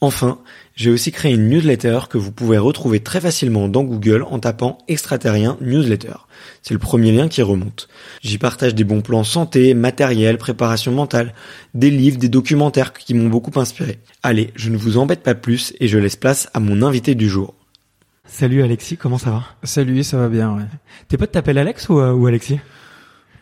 Enfin, j'ai aussi créé une newsletter que vous pouvez retrouver très facilement dans Google en tapant extraterrien newsletter. C'est le premier lien qui remonte. J'y partage des bons plans santé, matériel, préparation mentale, des livres, des documentaires qui m'ont beaucoup inspiré. Allez, je ne vous embête pas plus et je laisse place à mon invité du jour. Salut Alexis, comment ça va? Salut, ça va bien. Ouais. Tes potes t'appellent Alex ou, euh, ou Alexis?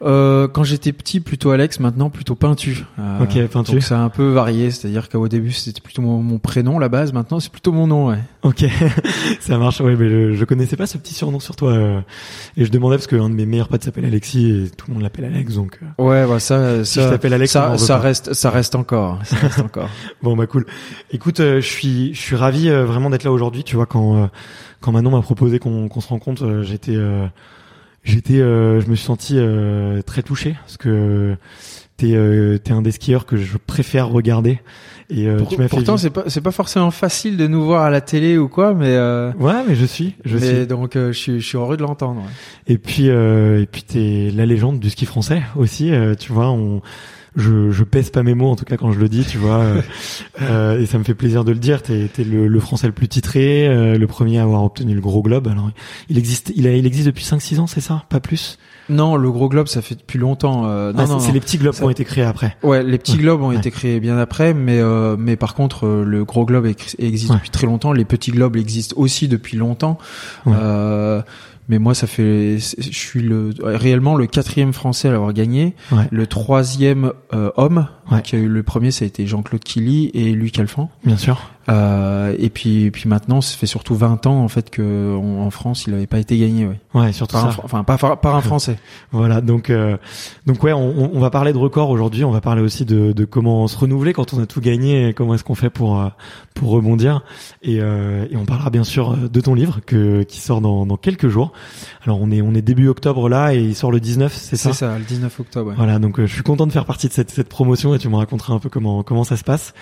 Euh, quand j'étais petit, plutôt Alex, maintenant plutôt Peintu. Euh, Ok, Peintu. Donc c'est un peu varié, c'est-à-dire qu'au début c'était plutôt mon, mon prénom la base, maintenant c'est plutôt mon nom. Ouais. Ok, ça marche. Ouais, mais je, je connaissais pas ce petit surnom sur toi euh, et je demandais parce qu'un de mes meilleurs potes s'appelle Alexis et tout le monde l'appelle Alex, donc euh, Ouais, bah ça, Si ça, je Alex, ça, ça reste, ça reste encore, ça reste encore. bon bah cool. Écoute, je suis je suis ravi vraiment d'être là aujourd'hui. Tu vois quand quand Manon m'a proposé qu'on qu'on se rencontre, j'étais euh, j'étais euh, je me suis senti euh, très touché parce que t'es euh, t'es un des skieurs que je préfère regarder et euh, Pour- tu m'as pourtant c'est pas, c'est pas forcément facile de nous voir à la télé ou quoi, mais. Euh, ouais mais je suis je mais suis donc euh, je suis, je suis heureux de l'entendre. ouais. Et puis euh, et puis t'es la légende du ski français aussi. euh, tu vois, on je, je pèse pas mes mots en tout cas quand je le dis, tu vois. euh, euh, et ça me fait plaisir de le dire. T'es t'es le, le français le plus titré, euh, le premier à avoir obtenu le gros globe. Alors il existe, il a, il existe depuis 5-6 ans, c'est ça, pas plus? Non, le gros globe ça fait depuis longtemps. euh, non, Ah, non, c'est les petits globes Ça- qui ont été créés après. Ouais, les petits Ouais. globes ont Ouais. été créés bien après, mais euh, mais par contre euh, le gros globe ex- existe Ouais. depuis très longtemps. Les petits globes existent aussi depuis longtemps. Euh, mais moi, ça fait, je suis le réellement le quatrième Français à l'avoir gagné, Ouais. le troisième euh, homme. Ouais. Qui a eu le premier, ça a été Jean-Claude Killy et Luc Alphand. Bien sûr. Euh, et puis puis maintenant, ça fait surtout 20 ans en fait que on- en France, il n'avait pas été gagné. Ouais. Ouais, surtout Par un, ça. Enfin pas par, par un Français. Voilà, donc euh, donc ouais, on, on va parler de record aujourd'hui. On va parler aussi de, de comment se renouveler quand on a tout gagné et comment est-ce qu'on fait pour euh, pour rebondir. Et, euh, et on parlera bien sûr euh, de ton livre que qui sort dans, dans quelques jours. Alors on est on est début octobre là et il sort le 19, c'est ça C'est ça, le 19 octobre. ouais. Voilà, donc euh, je suis content de faire partie de cette, cette promotion et tu me raconteras un peu comment comment ça se passe.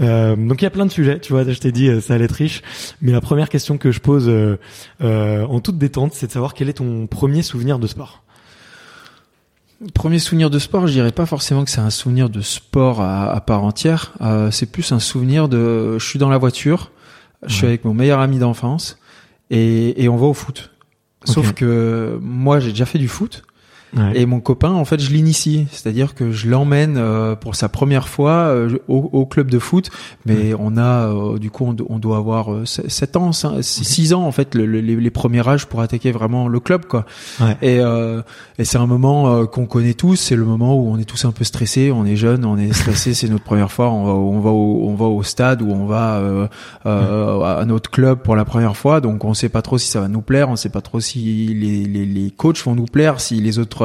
Euh, donc il y a plein de sujets, tu vois, je t'ai dit euh, ça allait être riche, mais la première question que je pose euh, euh, en toute détente, c'est de savoir quel est ton premier souvenir de sport. Premier souvenir de sport, je dirais pas forcément que c'est un souvenir de sport à, à part entière. Euh, c'est plus un souvenir de, je suis dans la voiture, je suis Ouais. avec mon meilleur ami d'enfance et, et on va au foot. Sauf que moi j'ai déjà fait du foot Ouais. Et mon copain, en fait, je l'initie, c'est-à-dire que je l'emmène euh, pour sa première fois euh, au, au club de foot. Mais on a, euh, du coup, on, on doit avoir 7 ans, 6 ans en fait, le- le- les, les premiers âges pour attaquer vraiment le club, quoi. Ouais. Et, euh, et c'est un moment euh, qu'on connaît tous. C'est le moment où on est tous un peu stressés. On est jeunes, on est stressés. c'est notre première fois. On va, on va, au, on va au stade ou on va euh, euh, à notre club pour la première fois. Donc on sait pas trop si ça va nous plaire. On sait pas trop si les, les, les coachs vont nous plaire, si les autres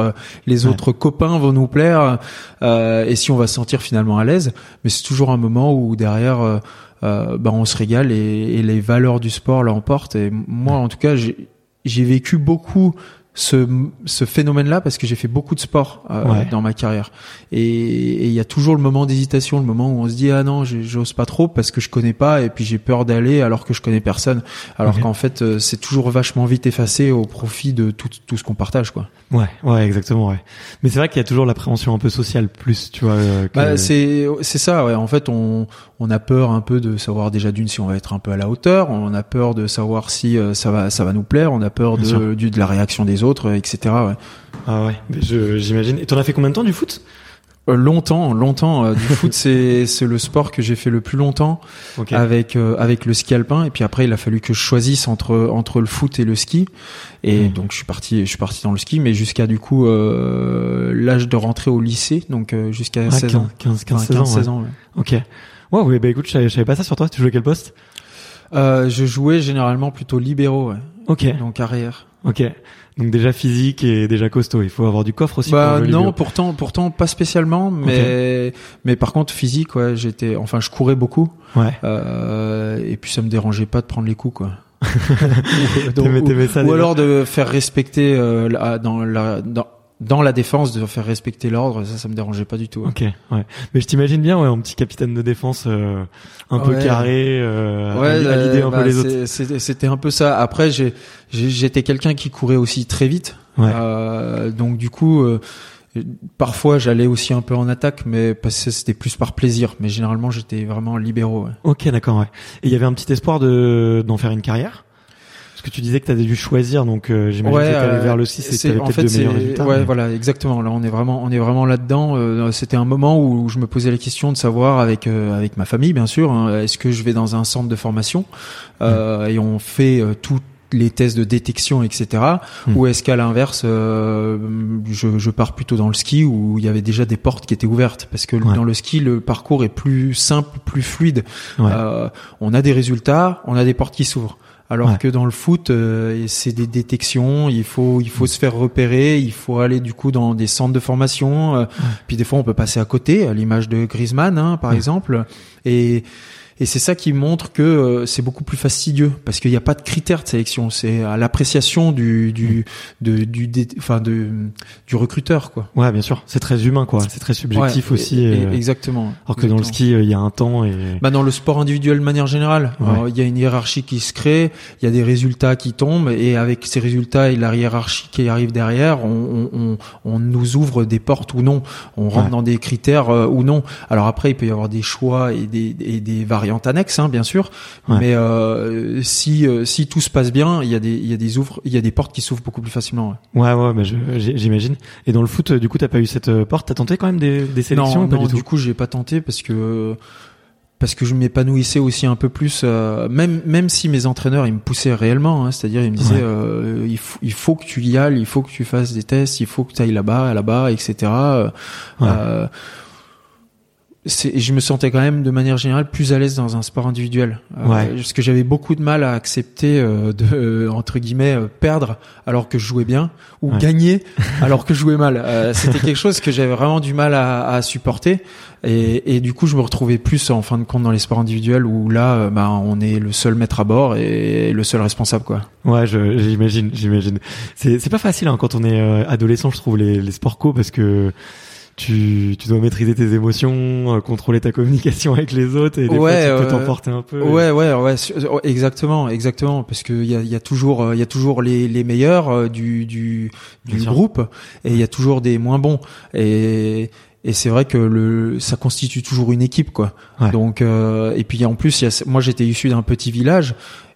les Ouais. autres copains vont nous plaire, euh, et si on va se sentir finalement à l'aise. Mais c'est toujours un moment où derrière. euh, euh, bah, on se régale et, et les valeurs du sport l'emportent. Et moi, en tout cas, j'ai vécu beaucoup ce, ce phénomène-là parce que j'ai fait beaucoup de sport euh, Ouais. dans ma carrière. Et il y a toujours le moment d'hésitation, le moment où on se dit ah non, j'ose pas trop parce que je connais pas et puis j'ai peur d'aller alors que je connais personne. Alors qu'en fait, euh, c'est toujours vachement vite effacé au profit de tout, tout ce qu'on partage, quoi. Ouais, ouais, exactement, ouais. Mais c'est vrai qu'il y a toujours l'appréhension un peu sociale plus, tu vois. euh, que- Bah, c'est c'est ça ouais en fait on on a peur un peu de savoir déjà d'une si on va être un peu à la hauteur on a peur de savoir si euh, ça va ça va nous plaire on a peur de du, de la réaction des autres euh, etc ouais. Ah ouais, j'imagine. Et t'en as fait combien de temps du foot? Euh, longtemps longtemps euh, du foot c'est c'est le sport que j'ai fait le plus longtemps Ok. avec euh, avec le ski alpin et puis après il a fallu que je choisisse entre entre le foot et le ski et Mm. donc je suis parti je suis parti dans le ski mais jusqu'à du coup euh, l'âge de rentrer au lycée donc euh, jusqu'à Ah, 16 ans 15, 15, Enfin, 16 ans. 16 ouais. ans ouais. Ok. Ouais, ouais, bah écoute, je savais, je savais pas ça sur toi. Tu jouais quel poste? Euh, je jouais généralement plutôt libéraux, ouais. Ok. donc arrière. Ok. Donc déjà physique et déjà costaud. Il faut avoir du coffre aussi. Bah pour non, pourtant, pourtant pas spécialement, mais mais par contre physique, ouais, j'étais, enfin, je courais beaucoup, Ouais. euh, et puis ça me dérangeait pas de prendre les coups, quoi. Ou- donc, ou, ça ou alors de faire respecter euh, la- dans la dans dans la défense de faire respecter l'ordre, ça, ça me dérangeait pas du tout. hein. Ok. Ouais. Mais je t'imagine bien, ouais, un petit capitaine de défense, euh, un peu carré, euh, Ouais, à, li- à l'idée un bah, peu les autres. C'était un peu ça. Après, j'étais quelqu'un qui courait aussi très vite. Ouais. Euh, donc du coup, euh, parfois j'allais aussi un peu en attaque, mais parce que c'était plus par plaisir. Mais généralement, j'étais vraiment libéraux. ouais. Ok, d'accord, ouais. Et il y avait un petit espoir de d'en faire une carrière? Que tu disais que tu avais dû choisir, donc euh, j'imagine que t'allais euh, vers le 6 et en peut-être fait, de meilleurs résultats. Ouais, mais- voilà, exactement. Là, on est vraiment, on est vraiment là-dedans. Euh, C'était un moment où je me posais la question de savoir avec euh, avec ma famille, bien sûr, hein, est-ce que je vais dans un centre de formation euh, et on fait euh, toutes les tests de détection, etc. Hmm. Ou est-ce qu'à l'inverse, euh, je, je pars plutôt dans le ski où il y avait déjà des portes qui étaient ouvertes parce que Ouais. dans le ski, le parcours est plus simple, plus fluide. Ouais. Euh, on a des résultats, on a des portes qui s'ouvrent. Alors Ouais. que dans le foot, euh, c'est des détections, il faut il faut se faire repérer, il faut aller du coup dans des centres de formation. euh, Puis des fois, on peut passer à côté, à l'image de Griezmann, hein, par exemple. Et et c'est ça qui montre que euh, c'est beaucoup plus fastidieux parce qu'il n'y a pas de critères de sélection, c'est à l'appréciation du du de, du enfin de du recruteur quoi. Ouais, bien sûr. C'est très humain, quoi. C'est très subjectif Ouais, aussi. et- et- euh, exactement. alors que dans le ski, euh, il y a un temps et. Bah dans le sport individuel de manière générale, Ouais. Il y a une hiérarchie qui se crée, il y a des résultats qui tombent et avec ces résultats et la hiérarchie qui arrive derrière, on, on, on, on nous ouvre des portes ou non, on rentre Ouais. dans des critères euh, ou non. Alors après, il peut y avoir des choix et des, et des variantes annexes, hein, bien sûr, Ouais. mais euh, si euh, si tout se passe bien, il y a des il y a des ouvres, il y a des portes qui s'ouvrent beaucoup plus facilement. ouais. Ouais, ouais, j'ai- j'imagine. Et dans le foot, euh, du coup, t'as pas eu cette euh, porte? T'as tenté quand même des, des sélections non, ou pas non, du tout? coup, j'ai pas tenté parce que parce que je m'épanouissais aussi un peu plus, euh, même même si mes entraîneurs ils me poussaient réellement, hein, c'est-à-dire ils me disaient Ouais. euh, il, faut, il faut que tu y ailles, il faut que tu fasses des tests, il faut que tu ailles là-bas, là-bas, etc. Euh, Ouais. C'est- je me sentais quand même de manière générale plus à l'aise dans un sport individuel, Euh, Ouais. parce que j'avais beaucoup de mal à accepter euh, de euh, entre guillemets euh, perdre alors que je jouais bien ou Ouais. gagner alors que je jouais mal. Euh, C'était quelque chose que j'avais vraiment du mal à, à supporter. Et, et du coup, je me retrouvais plus en fin de compte dans les sports individuels où là, bah, on est le seul maître à bord et le seul responsable, quoi. Ouais, je- j'imagine, j'imagine. C'est c'est pas facile hein, quand on est euh, adolescent, je trouve les, les sports co parce que tu tu dois maîtriser tes émotions, euh, contrôler ta communication avec les autres et des Ouais, fois tu peux euh, t'emporter un peu. Ouais, ouais, ouais, euh, exactement, exactement, parce que il y a, y a toujours, euh, il y a toujours les, les meilleurs euh, du du, du groupe et il y a toujours des moins bons et et c'est vrai que le ça constitue toujours une équipe quoi. Ouais. Donc euh, et puis en plus y a, moi j'étais issu d'un petit village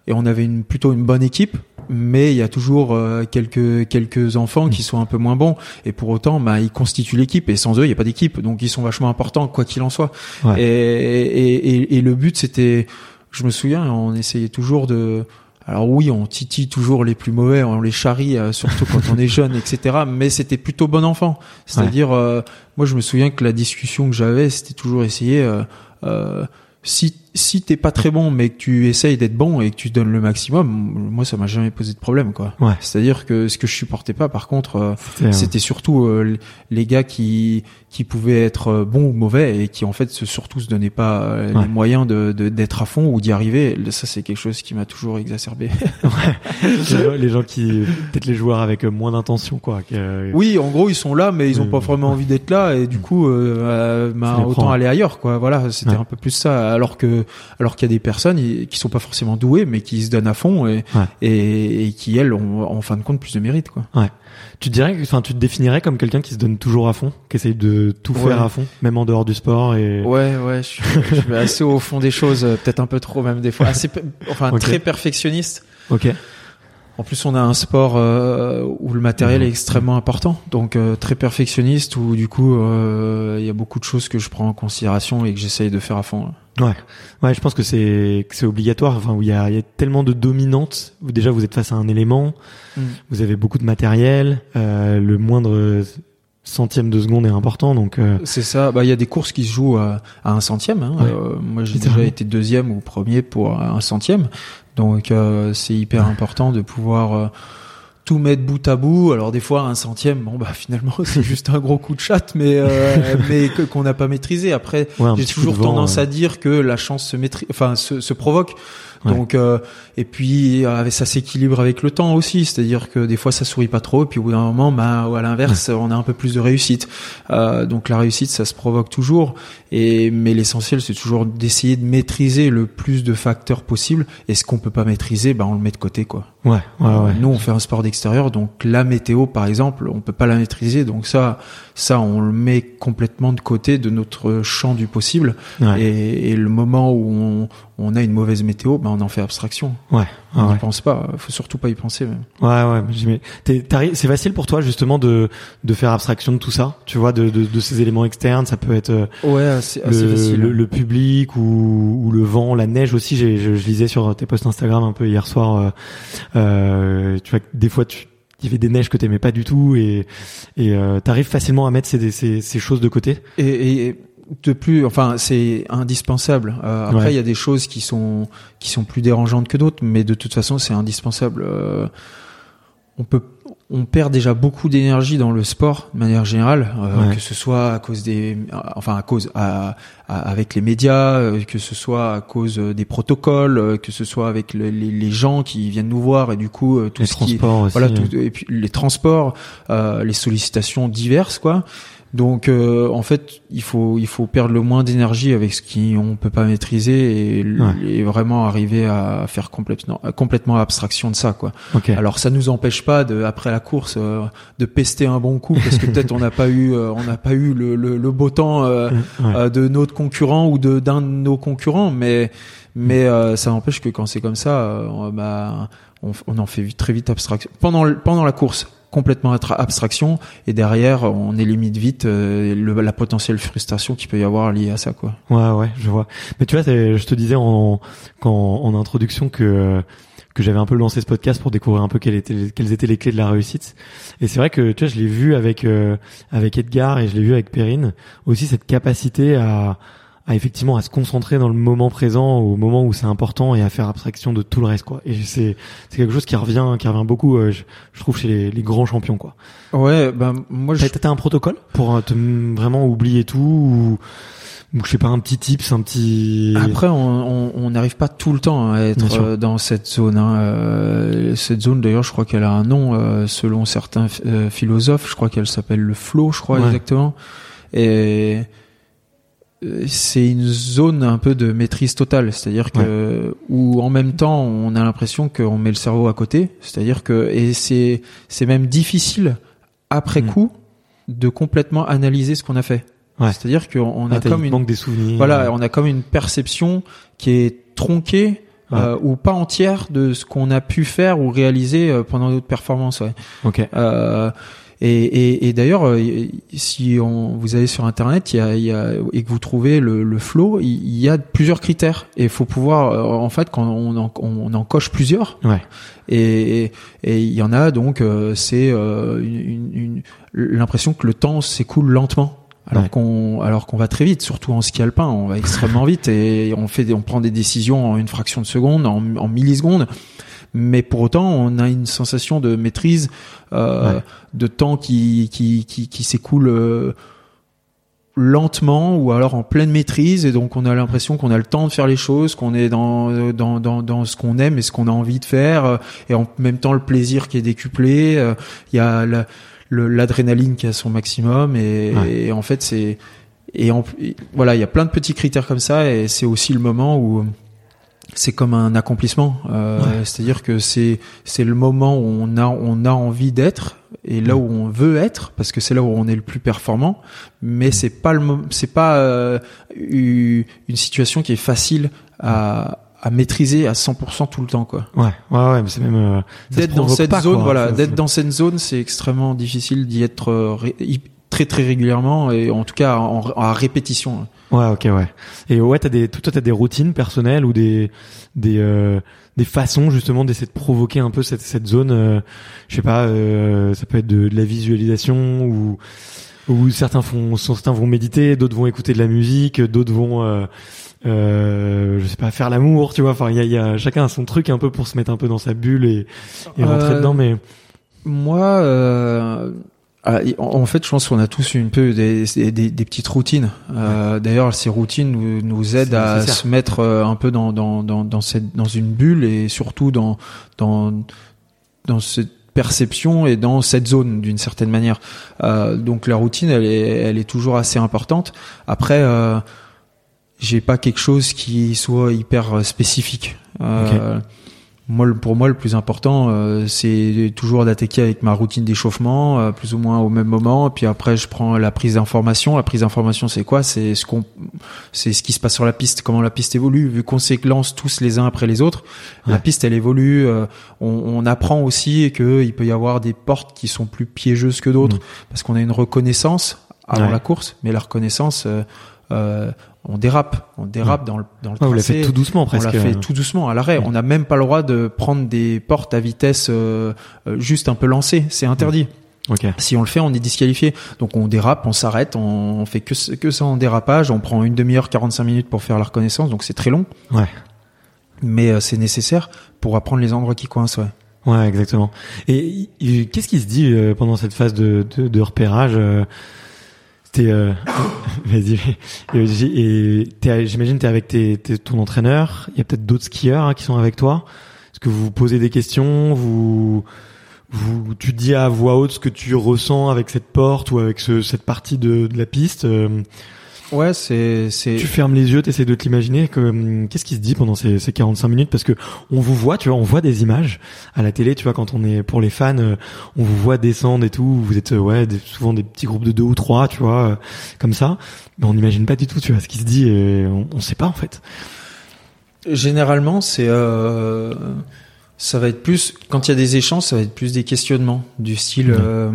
et on avait une plutôt une bonne équipe mais il y a toujours euh, quelques quelques enfants qui sont un peu moins bons et pour autant bah ils constituent l'équipe et sans eux il y a pas d'équipe donc ils sont vachement importants quoi qu'il en soit. Ouais. Et, et, et, et le but c'était je me souviens on essayait toujours de alors oui, on titille toujours les plus mauvais, on les charrie, euh, surtout quand on est jeune, etc. Mais c'était plutôt bon enfant. C'est-à-dire, euh, moi je me souviens que la discussion que j'avais, c'était toujours essayer, euh, euh, si si t'es pas très bon, mais que tu essayes d'être bon et que tu donnes le maximum, moi ça m'a jamais posé de problème, quoi. Ouais. C'est-à-dire que ce que je supportais pas, par contre, euh, C'était, euh, c'était surtout euh, les gars qui qui pouvaient être bons ou mauvais et qui en fait se, surtout se donnaient pas euh, Ouais. les moyens de de- d'être à fond ou d'y arriver. Ça c'est quelque chose qui m'a toujours exacerbé. les, gens, les gens qui peut-être les joueurs avec moins d'intention quoi. que- Oui, en gros, ils sont là, mais ils ont pas vraiment envie d'être là, et du coup, euh, euh, bah, autant aller ailleurs, quoi. Voilà, c'était Ouais. un peu plus ça. Alors que, alors qu'il y a des personnes qui sont pas forcément douées, mais qui se donnent à fond et Ouais. et, et qui elles ont en fin de compte plus de mérite, quoi. Tu te dirais, que- enfin, tu te définirais comme quelqu'un qui se donne toujours à fond, qui essaye de tout Ouais. faire à fond, même en dehors du sport et. Ouais, ouais, je suis, je suis assez au fond des choses, euh, peut-être un peu trop même des fois, assez, enfin très perfectionniste. Ok. En plus, on a un sport euh, où le matériel est extrêmement important, donc euh, très perfectionniste, où du coup, euh, il y a beaucoup de choses que je prends en considération et que j'essaye de faire à fond. Ouais. Ouais, je pense que c'est que c'est obligatoire. Enfin, où il y a, y a tellement de dominantes. Où déjà, vous êtes face à un élément. Mm. Vous avez beaucoup de matériel. euh, le moindre centième de seconde est important. Donc. euh, C'est ça. Bah, il y a des courses qui se jouent à, à un centième. Hein. Ouais. Euh, moi, j'ai déjà été deuxième ou premier pour un centième. Donc, euh, c'est hyper important de pouvoir euh, tout mettre bout à bout. Alors, des fois, un centième, bon, bah, finalement, c'est juste un gros coup de chatte, mais euh, mais que- qu'on n'a pas maîtrisé. Après, ouais, j'ai toujours vent, tendance à dire que la chance se maîtrise, enfin, se, se provoque. Ouais. Donc, euh, et puis, euh, ça s'équilibre avec le temps aussi. C'est-à-dire que des fois, ça sourit pas trop, et puis au bout d'un moment, bah, ou à l'inverse, on a un peu plus de réussite. Euh, donc, la réussite, ça se provoque toujours. Et mais l'essentiel, c'est toujours d'essayer de maîtriser le plus de facteurs possible. Et ce qu'on peut pas maîtriser, bah, on le met de côté, quoi. Ouais, ouais, ouais. Nous, on fait un sport d'extérieur, donc la météo, par exemple, on peut pas la maîtriser. Donc ça, ça, on le met complètement de côté de notre champ du possible. Ouais. Et, et le moment où on, on a une mauvaise météo, ben on en fait abstraction. Ouais. Ouais, n'y pense pas. Faut surtout pas y penser. Même. Ouais, ouais, c'est facile pour toi justement de de faire abstraction de tout ça, tu vois, de de, de ces éléments externes. Ça peut être euh, Ouais, assez, le, le, le public ou, ou le vent, la neige aussi. J'ai, je, je lisais sur tes posts Instagram un peu hier soir. Euh, euh, tu vois, des fois tu il y avait des neiges que t'aimais pas du tout et et euh, t'arrives facilement à mettre ces, ces ces choses de côté. Et, et de plus, enfin, c'est indispensable. Euh, après, il Ouais. y a des choses qui sont qui sont plus dérangeantes que d'autres, mais de toute façon, c'est indispensable. Euh, on peut, on perd déjà beaucoup d'énergie dans le sport de manière générale, euh, Ouais. que ce soit à cause des, enfin à cause à, à- avec les médias, euh, que ce soit à cause euh, des protocoles, euh, que ce soit avec le- les, les gens qui viennent nous voir et du coup euh, tout les ce qui aussi. voilà tout, et puis les transports euh, les sollicitations diverses quoi donc euh, en fait il faut il faut perdre le moins d'énergie avec ce qui on peut pas maîtriser et, Ouais. et vraiment arriver à faire complètement complètement abstraction de ça quoi Ok. alors ça nous empêche pas de après la course euh, de pester un bon coup parce que peut-être on n'a pas eu euh, on n'a pas eu le, le, le beau temps euh, Ouais. euh, de notre concurrent ou de d'un de nos concurrents mais mais euh, ça n'empêche que quand c'est comme ça bah on, on en fait vite- très vite abstraction pendant pendant la course complètement atra- abstraction et derrière on élimine vite euh, la potentielle frustration qu'il peut y avoir liée à ça quoi Ouais, ouais, je vois. Mais tu vois, je te disais en, en introduction que que j'avais un peu lancé ce podcast pour découvrir un peu quelles étaient, quelles étaient les clés de la réussite. Et c'est vrai que tu vois, je l'ai vu avec euh, avec Edgar et je l'ai vu avec Perrine aussi cette capacité à à effectivement à se concentrer dans le moment présent, au moment où c'est important et à faire abstraction de tout le reste quoi. Et c'est c'est quelque chose qui revient qui revient beaucoup, euh, je, je trouve chez les, les grands champions quoi. ouais ben moi je T'as un protocole pour euh, te vraiment oublier tout ou, ou je sais pas un petit tips, un petit Après, on on- on n'arrive pas tout le temps à être euh, dans cette zone. Hein. Euh, cette zone, d'ailleurs, je crois qu'elle a un nom euh, selon certains philosophes. Je crois qu'elle s'appelle le flow, je crois Ouais. exactement. Et c'est une zone un peu de maîtrise totale, c'est-à-dire que où en même temps on a l'impression qu'on met le cerveau à côté, c'est-à-dire que et c'est c'est même difficile après Mm. coup de complètement analyser ce qu'on a fait. Ouais. C'est-à-dire qu'on a comme une manque des souvenirs. voilà, on a comme une perception qui est tronquée Ouais. euh, ou pas entière de ce qu'on a pu faire ou réaliser euh, pendant notre performance. Ouais. Ok. Euh, et, et, et d'ailleurs, euh, si on, vous allez sur Internet il y a, il y a, et que vous trouvez le, le flow, il, y a plusieurs critères. Et il faut pouvoir, euh, en fait, quand on en, on en coche plusieurs, Ouais. et il y en a donc, euh, c'est euh, une, une- une- l'impression que le temps s'écoule lentement. Alors Ouais. qu'on alors qu'on va très vite, surtout en ski alpin, on va extrêmement vite et on fait des- on prend des décisions en une fraction de seconde, en, en millisecondes. Mais pour autant, on a une sensation de maîtrise, euh, Ouais. de temps qui qui qui, qui s'écoule euh, lentement ou alors en pleine maîtrise et donc on a l'impression qu'on a le temps de faire les choses, qu'on est dans dans dans, dans ce qu'on aime et ce qu'on a envie de faire euh, et en même temps le plaisir qui est décuplé. euh, Il y a la- l'adrénaline qui est à son maximum et, Ouais. et en fait c'est et, en- et voilà il y a plein de petits critères comme ça et c'est aussi le moment où c'est comme un accomplissement euh, Ouais. c'est-à-dire que c'est c'est le moment où on a on a envie d'être et là où on veut être parce que c'est là où on est le plus performant mais c'est pas le c'est pas euh, une situation qui est facile à à maîtriser à 100% tout le temps quoi Ouais. Ouais. Ouais. Mais c'est même. euh, d'être dans cette pas, zone quoi. voilà d'être dans cette zone c'est extrêmement difficile d'y être euh, très très régulièrement et en tout cas en, à répétition Ouais, ok, ouais. Et ouais, t'as des, toi, t'as des routines personnelles ou des, des, euh, des façons justement d'essayer de provoquer un peu cette, cette zone. euh, je sais pas, euh, ça peut être de, de la visualisation ou, ou certains font, certains vont méditer, d'autres vont écouter de la musique, d'autres vont, euh, euh, je sais pas, faire l'amour, tu vois. Enfin, il y a, il y a chacun a son truc un peu pour se mettre un peu dans sa bulle et, et rentrer Euh, dedans, mais Moi, euh, ah, en fait, je pense qu'on a tous une peu des, des, des- des petites routines. Euh, D'ailleurs, ces routines nous, nous aident à nécessaire. se mettre euh, un peu dans, dans, dans, dans, cette, dans une bulle et surtout dans, dans, dans cette perception et dans cette zone d'une certaine manière. Euh, donc la routine, elle est, elle est toujours assez importante. Après, euh, j'ai pas quelque chose qui soit hyper spécifique. Moi, pour moi, le plus important, euh, c'est toujours d'attaquer avec ma routine d'échauffement, euh, plus ou moins au même moment. Puis après, je prends la prise d'information. La prise d'information, c'est quoi? C'est ce qu'on, c'est ce qui se passe sur la piste, comment la piste évolue. Vu qu'on séquence tous les uns après les autres, la piste, elle évolue. euh, on, on apprend aussi qu'il peut y avoir des portes qui sont plus piégeuses que d'autres, parce qu'on a une reconnaissance avant Ouais. la course, mais la reconnaissance, euh, on dérape, on dérape dans le dans le Ouais, vous la tracé. faites tout doucement presque. On l'a fait tout doucement à l'arrêt. On n'a même pas le droit de prendre des portes à vitesse euh, euh, juste un peu lancée. C'est interdit. Ok. Si on le fait, on est disqualifié. Donc on dérape, on s'arrête, on, on fait que, ce- que ça en dérapage. On prend une demi-heure, 45 minutes pour faire la reconnaissance. Donc c'est très long, Ouais. mais euh, c'est nécessaire pour apprendre les endroits qui coincent. Ouais. Ouais, exactement. Et qu'est-ce qui se dit euh, pendant cette phase de, de, de repérage euh, T'es, euh, vas-y. Et j'imagine t'es avec tes, tes- ton entraîneur. Il y a peut-être d'autres skieurs hein, qui sont avec toi. Est-ce que vous posez des questions Vous, vous, tu dis à voix haute ce que tu ressens avec cette porte ou avec ce, cette partie de, de la piste. Ouais, c'est c'est. tu fermes les yeux, t'essaies de t'imaginer que hum, qu'est-ce qui se dit pendant ces, ces 45 minutes? Parce que on vous voit, tu vois, on voit des images à la télé, tu vois, quand on est pour les fans, euh, on vous voit descendre et tout, vous êtes euh, ouais des- souvent des petits groupes de deux ou trois, tu vois, euh, comme ça, mais on n'imagine pas du tout, tu vois, ce qui se dit et on, on sait pas en fait. Généralement, c'est euh, ça va être plus quand il y a des échanges, ça va être plus des questionnements du style euh,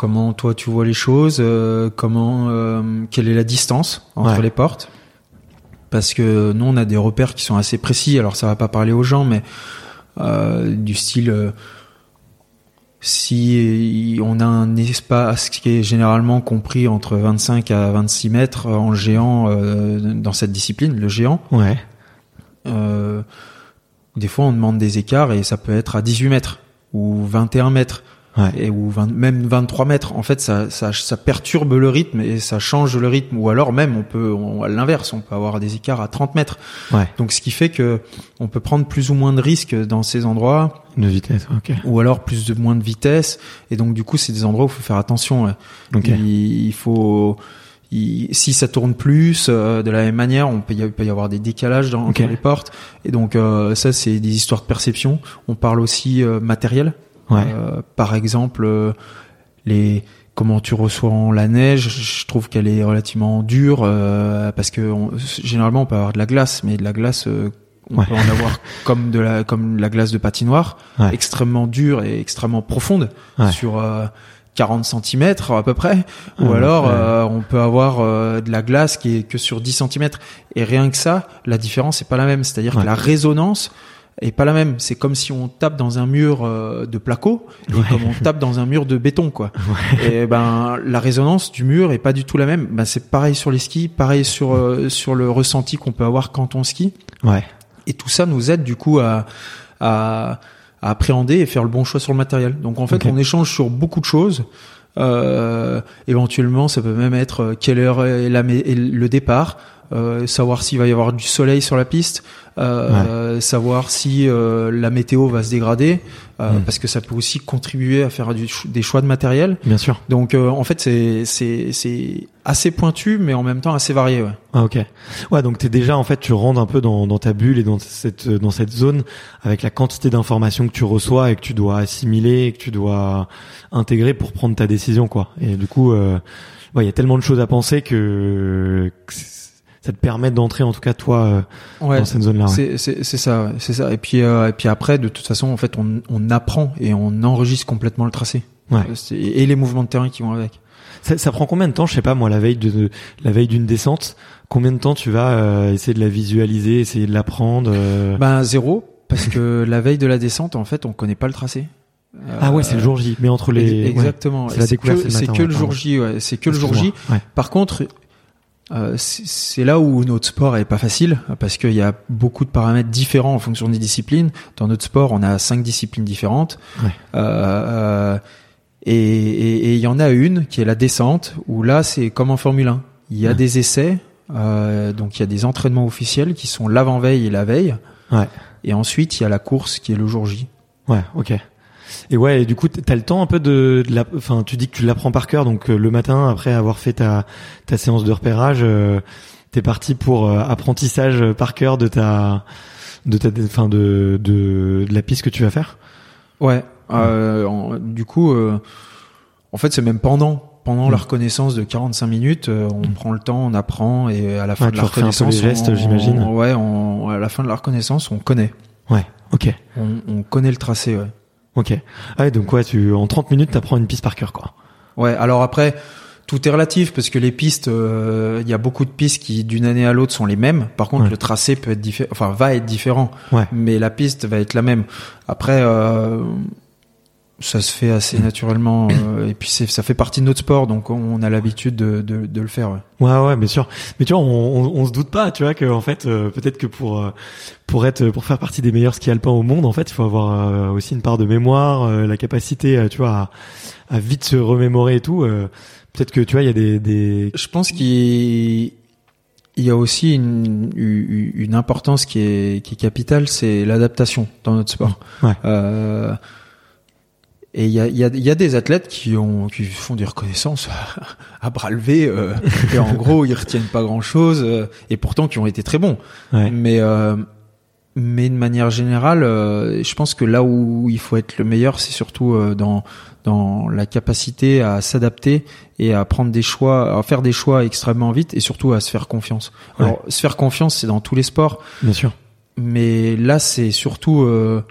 comment toi tu vois les choses, euh, comment euh, quelle est la distance entre Ouais. les portes? Parce que nous on a des repères qui sont assez précis. Alors ça va pas parler aux gens, mais euh, du style euh, si on a un espace qui est généralement compris entre 25 à 26 mètres en géant euh, dans cette discipline, le géant, Ouais. euh, des fois, on demande des écarts et ça peut être à 18 mètres ou 21 mètres Ouais. et ou 20 même 23 mètres. En fait, ça, ça, ça perturbe le rythme et ça change le rythme. Ou alors même, on peut, on, à l'inverse, on peut avoir des écarts à 30 mètres. Ouais. Donc, ce qui fait que on peut prendre plus ou moins de risques dans ces endroits, Une vitesse. Ok. ou alors plus de moins de vitesse. Et donc, du coup, c'est des endroits où il faut faire attention. ouais. Ok. Il, il faut, il- si ça tourne plus, euh, de la même manière, on peut y, il peut y avoir des décalages dans, entre les portes. Et donc, euh, ça, c'est des histoires de perception. On parle aussi euh, matériel. Ouais. Euh, par exemple, euh, les comment tu reçois la neige. Je trouve qu'elle est relativement dure euh, parce que on- généralement on peut avoir de la glace, mais de la glace euh, on Ouais. peut en avoir comme de la comme la glace de patinoire, Ouais. extrêmement dure et extrêmement profonde Ouais. sur euh, 40 cm à peu près, ou Ouais, alors euh, on peut avoir euh, de la glace qui est que sur 10 cm. Et rien que ça, la différence est pas la même. C'est-à-dire que la résonance est pas la même. C'est comme si on tape dans un mur euh, de placo et Ouais. comme on tape dans un mur de béton, quoi. Et ben la résonance du mur est pas du tout la même. Ben c'est pareil sur les skis, pareil sur euh, sur le ressenti qu'on peut avoir quand on skie. Ouais. Et tout ça nous aide du coup à, à, à appréhender et faire le bon choix sur le matériel. Donc en fait, on échange sur beaucoup de choses. Euh, éventuellement, ça peut même être euh, quelle heure est, la, est le départ, euh, savoir s'il va y avoir du soleil sur la piste, euh, savoir si euh, la météo va se dégrader, euh, Mm. parce que ça peut aussi contribuer à faire du des choix de matériel. Bien sûr. Donc euh, en fait, c'est c'est c'est assez pointu, mais en même temps assez varié. Ouais. Ah ok. Ouais, donc t'es déjà en fait tu rentres un peu dans, dans ta bulle et dans cette dans cette zone avec la quantité d'informations que tu reçois et que tu dois assimiler et que tu dois intégrer pour prendre ta décision quoi. Et du coup, euh, ouais, il y a tellement de choses à penser que, que ça te permet d'entrer en tout cas toi euh, Ouais. dans cette zone là. Ouais. C'est ça, ouais, c'est ça. Et puis euh, et puis après, de toute façon, en fait, on on apprend et on enregistre complètement le tracé. Ouais. Euh, Et les mouvements de terrain qui vont avec. Ça, ça prend combien de temps Je sais pas moi la veille de, de- la veille d'une descente. Combien de temps tu vas euh, essayer de la visualiser, essayer de l'apprendre euh? Ben zéro, parce que la veille de la descente, en fait, on connaît pas le tracé. Ah ouais, c'est le jour J. Mais entre les ouais. exactement. c'est la C'est que le matin, que ouais, le jour J. Ouais. C'est que le jour J. Ouais. Par contre, euh, c'est là où notre sport est pas facile parce qu'il y a beaucoup de paramètres différents en fonction des disciplines. Dans notre sport, on a cinq disciplines différentes. Ouais. Euh, euh, et il y en a une qui est la descente où là c'est comme en Formule 1. Il y a Ouais. des essais, euh, donc il y a des entraînements officiels qui sont l'avant-veille et la veille. Ouais. Et ensuite il y a la course qui est le jour J. Ouais, ok. Et ouais, et du coup, t'as le temps un peu de, de la, enfin, tu dis que tu l'apprends par cœur, donc euh, le matin, après avoir fait ta, ta séance de repérage, euh, t'es parti pour euh, apprentissage par cœur de ta, de ta, enfin, de, de, de la piste que tu vas faire? Ouais. Euh, en- du coup, euh, en fait, c'est même pendant pendant la Mm. reconnaissance de 45 minutes, euh, on prend le temps, on apprend et à la fin Ouais, de la reconnaissance, gestes, j'imagine. Ouais, on, à la fin de la reconnaissance, on connaît, Ouais, ok, on, on connaît le tracé. Ouais. Ok. Ah ouais, donc ouais, tu, en 30 minutes, t'apprends une piste par cœur, quoi. Ouais. Alors après, tout est relatif parce que les pistes, euh, il y a beaucoup de pistes qui d'une année à l'autre sont les mêmes. Par contre, Ouais. le tracé peut être différent, enfin va être différent, Ouais. mais la piste va être la même. Après. Euh, ça se fait assez naturellement euh, et puis c'est ça fait partie de notre sport donc on a l'habitude de, de, de le faire ouais. Ouais, ouais, bien sûr. Mais tu vois, on, on, on se doute pas, tu vois, que en fait, euh, peut-être que pour euh, pour être pour faire partie des meilleurs skis alpins au monde, en fait, il faut avoir euh, aussi une part de mémoire, euh, la capacité, tu vois, à, à vite se remémorer et tout. euh, peut-être que tu vois, il y a des des Je pense qu'il il y a aussi une, une une importance qui est, qui est capitale, c'est l'adaptation dans notre sport. Ouais. Euh, et il y a, y, a, y a des athlètes qui ont qui font des reconnaissances à, à bras levés euh, et en gros ils retiennent pas grand chose et pourtant qui ont été très bons. ouais, Mais euh, mais de manière générale, euh, je pense que là où il faut être le meilleur, c'est surtout euh, dans dans la capacité à s'adapter et à prendre des choix, à faire des choix extrêmement vite et surtout à se faire confiance. Alors se faire confiance, c'est dans tous les sports, bien sûr. mais là c'est surtout euh,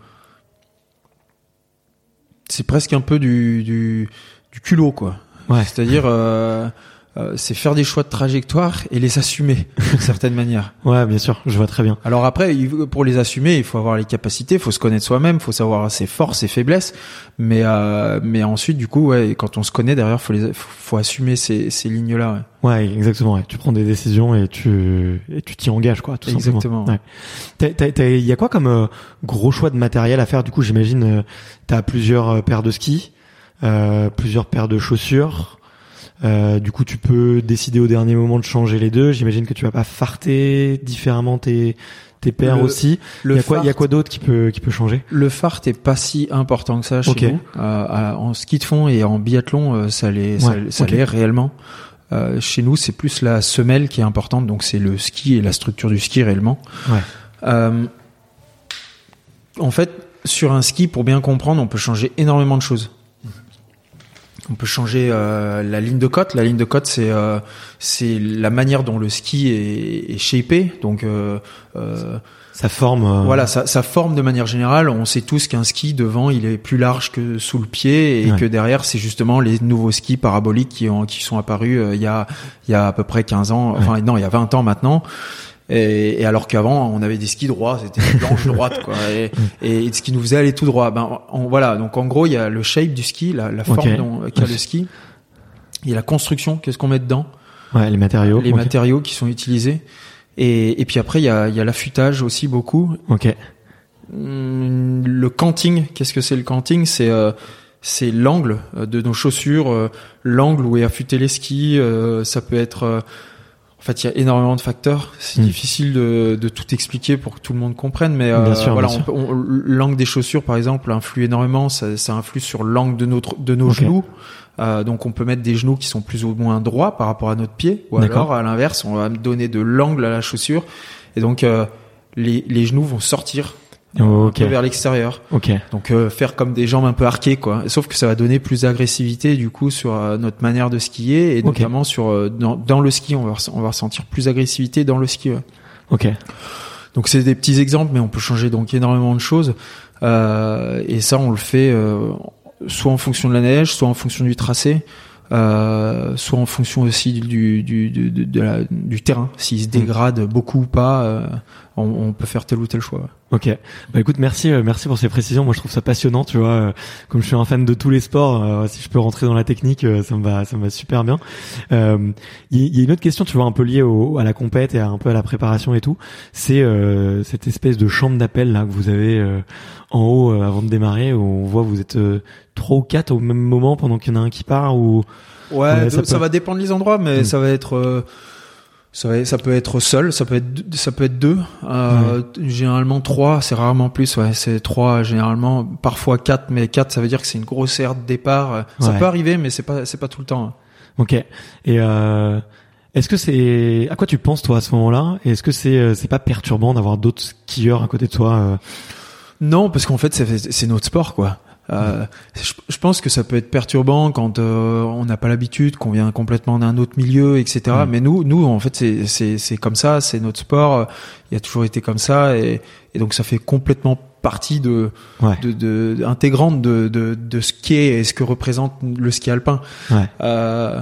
c'est presque un peu du du, du culot quoi. Ouais. C'est-à-dire euh, euh, c'est faire des choix de trajectoire et les assumer d'une certaine manière. Ouais, bien sûr. Je vois très bien. Alors après, pour les assumer, il faut avoir les capacités, il faut se connaître soi-même, il faut savoir ses forces, ses faiblesses. Mais euh, mais ensuite, du coup, ouais, quand on se connaît derrière, faut les, faut, assumer ces, ces lignes-là. Ouais. Ouais, exactement. ouais. Tu prends des décisions et tu et tu t'y engages, quoi. Tout Exactement. simplement. Ouais. T'as- Il y a quoi comme euh, gros choix de matériel à faire? Du coup, j'imagine, euh, t'as plusieurs paires de skis, euh, plusieurs paires de chaussures. Euh, du coup, tu peux décider au dernier moment de changer les deux. J'imagine que tu vas pas farter différemment tes tes paires Le- aussi. Il Le y a quoi Il y a fart- quoi d'autre qui peut qui peut changer? Le fart est pas si important que ça chez nous. Euh, en ski de fond et en biathlon, euh, ça l'est, ça, Ouais, ça ok. l'est réellement. Euh, chez nous, c'est plus la semelle qui est importante, donc c'est le ski et la structure du ski réellement. Ouais. Euh, en fait, sur un ski, pour bien comprendre, on peut changer énormément de choses. On peut changer euh, la ligne de côte. La ligne de côte, c'est euh, c'est la manière dont le ski est, est shapé. Donc euh, euh, Ça forme. euh, voilà, ça, ça forme de manière générale. On sait tous qu'un ski devant, il est plus large que sous le pied et Ouais. que derrière, c'est justement les nouveaux skis paraboliques qui ont qui sont apparus euh, il y a il y a à peu près 15 ans. Enfin non, il y a 20 ans maintenant. Et, et alors qu'avant, on avait des skis droits, c'était des planches droites, quoi. Et, et ce qui nous faisait aller tout droit. Ben on- voilà. Donc en gros, il y a le shape du ski, la, la forme Ok. dont qu'a le ski. Il y a la construction, qu'est-ce qu'on met dedans? Ouais, les matériaux. les matériaux qui sont utilisés. Et, et puis après, il y a, il y a l'affûtage aussi beaucoup. Ok. Hum, Le canting, qu'est-ce que c'est le canting? C'est euh, c'est l'angle euh, de nos chaussures, euh, l'angle où est affûté les skis. euh, ça peut être, euh, en fait, il y a énormément de facteurs. C'est Mm. difficile de, de tout expliquer pour que tout le monde comprenne, mais euh, sûr, voilà, bien on sûr. peut- on- l'angle des chaussures, par exemple, influe énormément. Ça, ça influe sur l'angle de notre de nos genoux. Euh, donc, on peut mettre des genoux qui sont plus ou moins droits par rapport à notre pied, ou D'accord. alors à l'inverse, on va donner de l'angle à la chaussure, et donc euh, les, les genoux vont sortir Ok. un peu vers l'extérieur. Ok. Donc euh, faire comme des jambes un peu arquées quoi. Sauf que ça va donner plus d'agressivité du coup sur euh, notre manière de skier et Ok. notamment sur euh, dans, dans le ski on va on va ressentir plus d'agressivité dans le ski. ouais. Ok. Donc c'est des petits exemples mais on peut changer donc énormément de choses Euh, et ça on le fait euh, soit en fonction de la neige, soit en fonction du tracé. Euh, soit en fonction aussi du du du, de- de la- du terrain, s'il se dégrade beaucoup ou pas, euh, on, on peut faire tel ou tel choix. Ok. Bah écoute, merci, euh, merci pour ces précisions. Moi, je trouve ça passionnant, tu vois. euh, Comme je suis un fan de tous les sports, euh, si je peux rentrer dans la technique, euh, ça me va, ça me va super bien. Euh, Il y, il y a une autre question, tu vois, un peu liée au, à la compète et à, un peu à la préparation et tout. C'est euh, cette espèce de chambre d'appel là que vous avez euh, en haut euh, avant de démarrer, où on voit vous êtes euh, trois ou quatre au même moment pendant qu'il y en a un qui part ou. Ouais, ça ça, peut- va dépendre des endroits, mais Mm. ça va être euh, ça, ça peut être seul, ça peut être ça peut être deux. Euh, Généralement trois, c'est rarement plus. Ouais, c'est trois généralement, parfois quatre, mais quatre, ça veut dire que c'est une grosse aire de départ. Euh, Ça Ouais. peut arriver, mais c'est pas c'est pas tout le temps. hein. Ok. Et euh, est-ce que c'est à quoi tu penses toi à ce moment-là? Et Est-ce que c'est euh, c'est pas perturbant d'avoir d'autres skieurs à côté de toi euh? Non, parce qu'en fait, c'est c'est notre sport, quoi. Euh, je, je pense que ça peut être perturbant quand euh, on n'a pas l'habitude, qu'on vient complètement d'un autre milieu, etc. Mm. Mais nous, nous, en fait, c'est c'est c'est comme ça, c'est notre sport. Il a toujours été comme ça, et, et donc ça fait complètement partie de, Ouais. de, de intégrante de, de de ce qu'est et ce que représente le ski alpin. Ouais. Euh,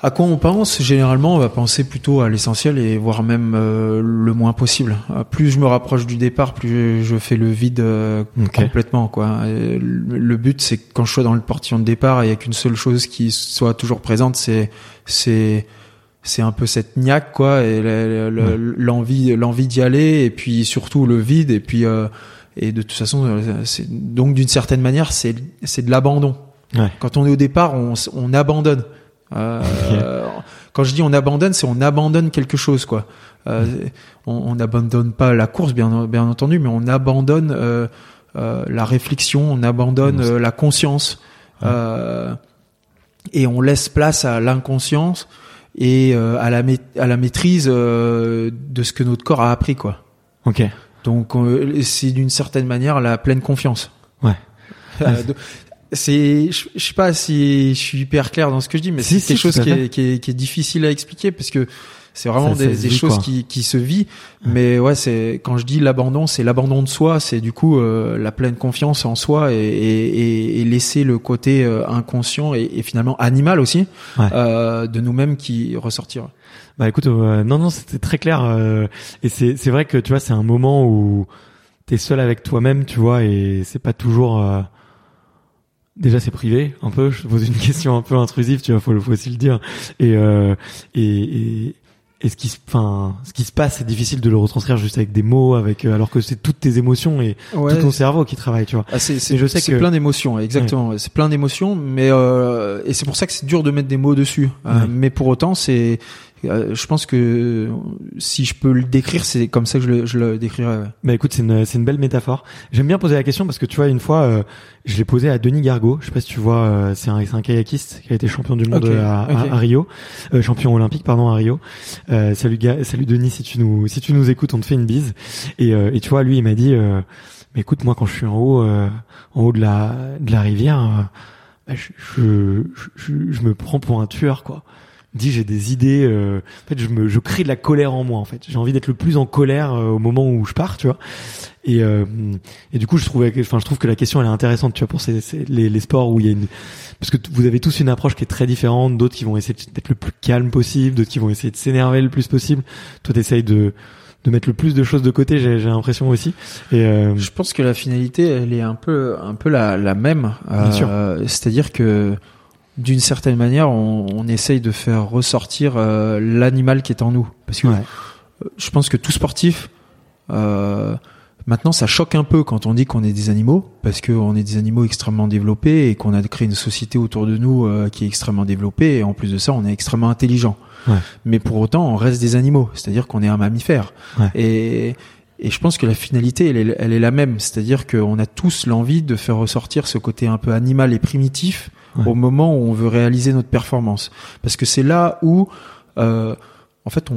à quoi on pense? Généralement, on va penser plutôt à l'essentiel et voire même euh, le moins possible. Euh, Plus je me rapproche du départ, plus je fais le vide euh, complètement. Quoi. Et le but, c'est que quand je sois dans le portillon de départ, il y a qu'une seule chose qui soit toujours présente, c'est c'est c'est un peu cette niaque quoi et le- le- Ouais. l'envie l'envie d'y aller et puis surtout le vide et puis euh, et de toute façon euh, c'est donc d'une certaine manière c'est c'est de l'abandon Ouais. quand on est au départ, on abandonne. Euh, Quand je dis on abandonne, c'est on abandonne quelque chose, quoi. Euh, on on n'abandonne pas la course, bien, bien entendu, mais on abandonne euh, la réflexion, on abandonne la conscience, et on laisse place à l'inconscience et à la à la maîtrise de ce que notre corps a appris, quoi. Ok. Donc c'est d'une certaine manière la pleine confiance. Ouais. C'est, je, je sais pas si je suis hyper clair dans ce que je dis, mais Si, c'est quelque chose qui est, qui, est, qui est difficile à expliquer parce que c'est vraiment Ça- des, des vit, choses qui, qui se vit. Mais ouais, c'est quand je dis l'abandon, c'est l'abandon de soi, c'est du coup euh, la pleine confiance en soi et, et, et, laisser le côté euh, inconscient et, et finalement animal aussi Ouais. euh, de nous-mêmes qui ressortir. Bah écoute, euh, non non, c'était très clair euh, et c'est c'est vrai que tu vois, c'est un moment où t'es seul avec toi-même, tu vois, et c'est pas toujours. Déjà, c'est privé, un peu. Je te pose une question un peu intrusive, tu vois, faut, faut aussi le dire. Et euh, et, et et ce qui, se- enfin, ce qui se passe, c'est difficile de le retranscrire juste avec des mots, avec euh, alors que c'est toutes tes émotions et tout ton cerveau qui travaille, tu vois. Ah, c'est c'est Mais je sais c'est que- plein d'émotions, exactement. C'est plein d'émotions, mais euh, et c'est pour ça que c'est dur de mettre des mots dessus. Euh, Ouais. mais pour autant, c'est, euh, je pense que si je peux le décrire, c'est comme ça que je le, je le décrirais. ouais. Bah écoute, c'est une, c'est une belle métaphore. J'aime bien poser la question parce que tu vois, une fois, euh, je l'ai posé à Denis Gargot. Je sais pas si tu vois, euh, c'est un, c'est un kayakiste qui a été champion du monde Ok, à, à- ok. à Rio, euh, champion olympique pardon à Rio. Euh, salut gars, salut Denis, si tu nous, si tu nous écoutes, on te fait une bise. Et, euh, et tu vois, lui, il m'a dit, euh, mais écoute, moi quand je suis en haut, euh, en haut de la, de la rivière. euh, bah, je, je, je, je me prends pour un tueur quoi dis j'ai des idées euh, en fait je me je crée de la colère en moi en fait. J'ai envie d'être le plus en colère euh, au moment où je pars tu vois. Et euh, et du coup je trouvais enfin je trouve que la question elle est intéressante tu vois pour ces, ces- les, les sports où il y a une parce que vous avez tous une approche qui est très différente d'autres qui vont essayer d'être le plus calme possible d'autres qui vont essayer de s'énerver le plus possible. Toi t'essayes de de mettre le plus de choses de côté j'ai j'ai l'impression aussi. Et euh, Je pense que la finalité, elle est un peu, un peu la, la même. Euh, C'est-à-dire que d'une certaine manière, on, on essaye de faire ressortir euh, l'animal qui est en nous. Parce que ouais euh, je pense que tout sportif, euh, maintenant, ça choque un peu quand on dit qu'on est des animaux, parce qu'on est des animaux extrêmement développés et qu'on a créé une société autour de nous euh, qui est extrêmement développée. Et en plus de ça, on est extrêmement intelligent. Ouais. Mais pour autant, on reste des animaux, c'est-à-dire qu'on est un mammifère. Ouais. Et, et je pense que la finalité, elle est, elle est la même, c'est-à-dire qu'on a tous l'envie de faire ressortir ce côté un peu animal et primitif Ouais. au moment où on veut réaliser notre performance, parce que c'est là où euh, en fait, on,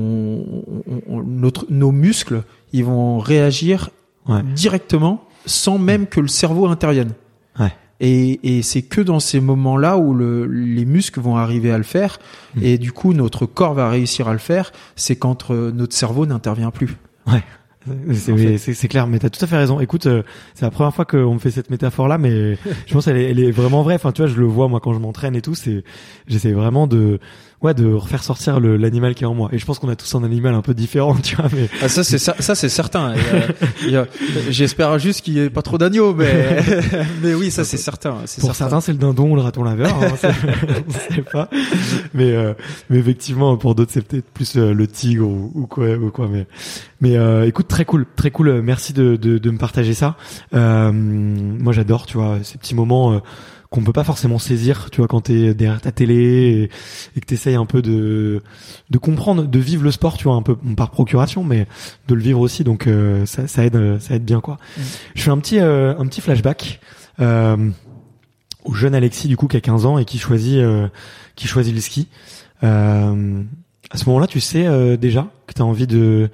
on- on- notre, nos muscles, ils vont réagir Ouais. directement sans même que le cerveau intervienne. Ouais. Et, et c'est que dans ces moments-là où le, les muscles vont arriver à le faire, Mm. et du coup notre corps va réussir à le faire. C'est quand euh, notre cerveau n'intervient plus. C'est En fait. c'est- clair, mais t'as tout à fait raison. Écoute, euh, c'est la première fois qu'on me fait cette métaphore-là, mais je pense qu'elle est, elle est vraiment vraie. Enfin, tu vois, je le vois moi quand je m'entraîne et tout. C'est, j'essaie vraiment de, ouais, de refaire sortir l'animal qui est en moi. Et je pense qu'on a tous un animal un peu différent, tu vois. Mais Ah, ça c'est ça, c'est certain. Euh, J'espère juste qu'il n'y ait pas trop d'agneaux, mais mais oui, ça c'est certain. pour certain. certains, c'est le dindon ou le raton laveur. Hein, on sait pas. Mais, euh, mais effectivement, pour d'autres, c'est peut-être plus euh, le tigre ou, ou quoi, ou quoi. Mais, mais euh, écoute, très cool, très cool. Merci de, de, de me partager ça. Euh, moi, j'adore, tu vois, ces petits moments. Qu'on peut pas forcément saisir, tu vois, quand t'es derrière ta télé et, et que t'essayes un peu de de comprendre, de vivre le sport, tu vois, un peu par procuration, mais de le vivre aussi. Donc euh, ça, ça aide, euh, ça aide bien quoi. Je fais un petit euh, un petit flashback euh, au jeune Alexis du coup qui a 15 ans et qui choisit euh, qui choisit le ski. Euh, à ce moment-là, tu sais euh, déjà que t'as envie de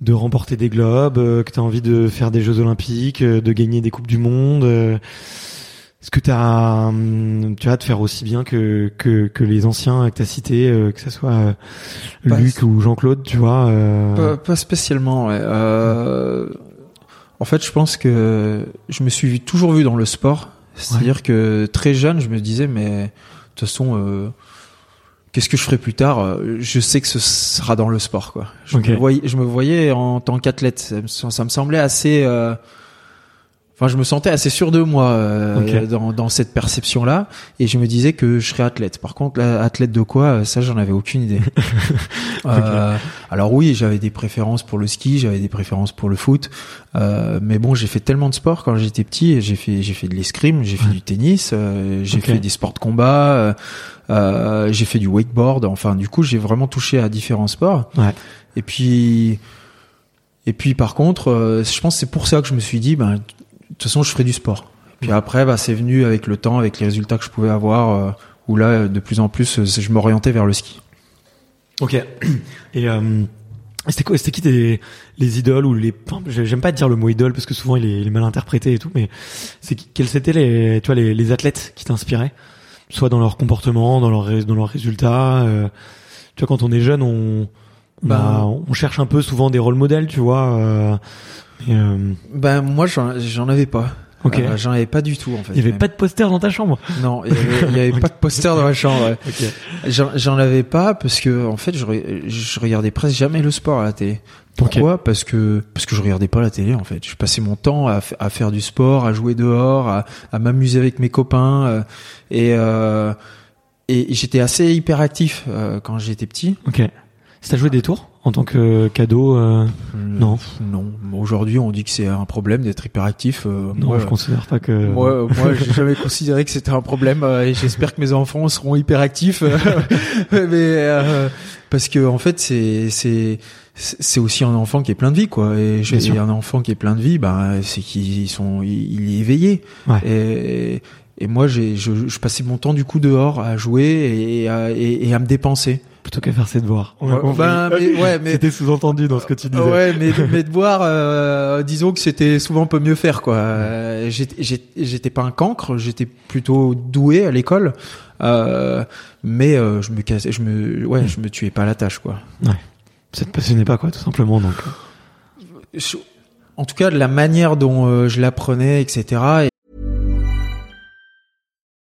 de remporter des globes, euh, que t'as envie de faire des Jeux Olympiques, euh, de gagner des coupes du monde. euh, est-ce que t'as, hum, tu vas de faire aussi bien que que, que les anciens que t'as cités, euh, que ce soit euh, Bah, Luc ou Jean-Claude, tu vois euh, Pas, pas spécialement. Ouais. Euh, en fait, je pense que je me suis toujours vu dans le sport. C'est-à-dire que très jeune, je me disais, mais de toute façon, euh, qu'est-ce que je ferai plus tard? Euh, Je sais que ce sera dans le sport, quoi. Je, me, voyais, je me voyais en tant qu'athlète. Ça, ça me semblait assez. Enfin, je me sentais assez sûr de moi euh, dans, dans cette perception-là, et je me disais que je serais athlète. Par contre, là, athlète de quoi euh, Ça, j'en avais aucune idée. Euh, alors oui, j'avais des préférences pour le ski, j'avais des préférences pour le foot, euh, mais bon, j'ai fait tellement de sports quand j'étais petit. J'ai fait, j'ai fait de l'escrime, j'ai fait du tennis, euh, j'ai fait des sports de combat, j'ai fait du wakeboard. Enfin, du coup, j'ai vraiment touché à différents sports. Ouais. Et puis, et puis, par contre, je pense que c'est pour ça que je me suis dit, ben, toute façon, je ferai du sport. Puis après, bah, c'est venu avec le temps, avec les résultats que je pouvais avoir, euh, où là, de plus en plus, euh, je m'orientais vers le ski. Ok. Et euh, c'était quoi C'était qui tes, les idoles ou les J'aime pas dire le mot idole parce que souvent il est, il est mal interprété et tout, mais c'est quels étaient les, tu vois, les, les athlètes qui t'inspiraient, soit dans leur comportement, dans leurs dans leurs résultats. euh, tu vois, quand on est jeune, on Bah, bah, on cherche un peu souvent des rôles modèles, tu vois. euh, euh, Ben moi j'en avais pas. Ok. Euh, j'en avais pas du tout en fait. il y avait même. pas de poster dans ta chambre? Non, il y avait, il y avait pas de poster dans ma chambre. ouais. Ok. J'en avais pas parce que en fait je, je regardais presque jamais le sport à la télé. Pourquoi? Parce que parce que je regardais pas la télé en fait. Je passais mon temps à, fa- à faire du sport, à jouer dehors, à, à m'amuser avec mes copains euh, et euh, et j'étais assez hyperactif euh, quand j'étais petit. Ok. T'as joué des tours? En tant que cadeau, euh, Non. non. Aujourd'hui, on dit que c'est un problème d'être hyperactif. euh, non, moi, je considère pas que. Moi, moi, j'ai jamais considéré que c'était un problème euh, et j'espère que mes enfants seront hyperactifs. euh, mais euh, parce que en fait, c'est c'est c'est aussi un enfant qui est plein de vie, quoi. Et, et un enfant qui est plein de vie, ben c'est qu'ils sont, il, est éveillé. Ouais. Et, et moi, j'ai je, je passais mon temps du coup dehors à jouer et à, et, et à me dépenser. Plutôt qu'à faire ses devoirs. On a Ouais, compris. ben, mais- ouais, mais- C'était sous-entendu dans ce que tu disais. Ouais, mais mes devoirs, euh, disons que c'était souvent un peu mieux faire quoi. Euh, j'étais- pas un cancre, j'étais plutôt doué à l'école, euh, mais euh, je me cassais, je me, ouais, je me tuais pas à la tâche quoi. Ça te passionnait pas, quoi, tout simplement, donc. Je- en tout cas, de la manière dont euh, je l'apprenais, etc.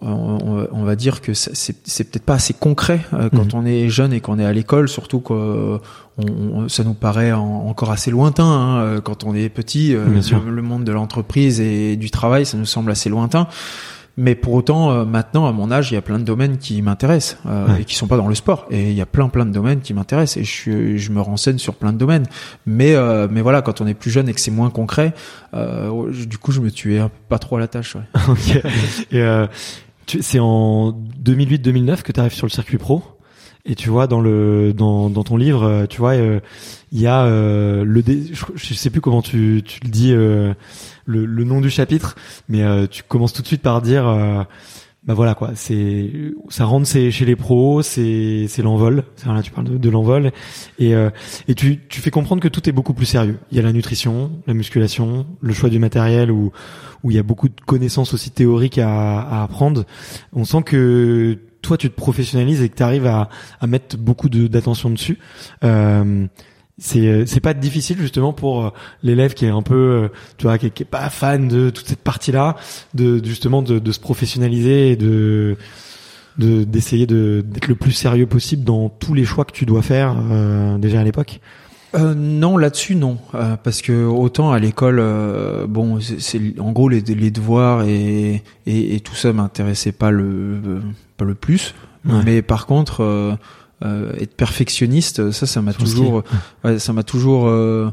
on, on va dire que c'est c'est peut-être pas assez concret euh, quand on est jeune et qu'on est à l'école, surtout que euh, ça nous paraît en- encore assez lointain hein, euh, quand on est petit. euh, le monde de l'entreprise et du travail, ça nous semble assez lointain. Mais pour autant, euh, maintenant, à mon âge, il y a plein de domaines qui m'intéressent euh, Ouais. et qui sont pas dans le sport. Et il y a plein, plein de domaines qui m'intéressent et je, je me renseigne sur plein de domaines. Mais, euh, mais voilà, quand on est plus jeune et que c'est moins concret, euh, je- du coup, je me tuais pas trop à la tâche. Ouais. ok. Et euh, c'est en 2008-2009 que tu arrives sur le circuit pro? Et tu vois dans le dans, dans ton livre, euh, tu vois, euh, il y a euh, le je, je sais plus comment tu, tu le dis euh, le, le nom du chapitre, mais euh, tu commences tout de suite par dire bah voilà quoi, c'est ça rentre chez les pros, c'est c'est l'envol. Voilà, tu parles de, de l'envol et et tu tu fais comprendre que tout est beaucoup plus sérieux. Il y a la nutrition, la musculation, le choix du matériel où où il y a beaucoup de connaissances aussi théoriques à, à apprendre. On sent que toi tu te professionnalises et que tu arrives à mettre beaucoup de- d'attention dessus. Euh, c'est c'est pas difficile justement pour euh, l'élève qui est un peu euh, tu vois qui est, pas fan de toute cette partie là de justement de, se professionnaliser et de de d'essayer de d'être le plus sérieux possible dans tous les choix que tu dois faire euh, déjà à l'époque Euh, non, là-dessus non, Euh, parce que autant à l'école, euh, bon, c'est c'est- en gros les, les devoirs et, et, et tout ça m'intéressait pas le pas le plus, Ouais. mais par contre euh, euh, être perfectionniste, ça, ça m'a toujours, ouais, ça m'a toujours, euh,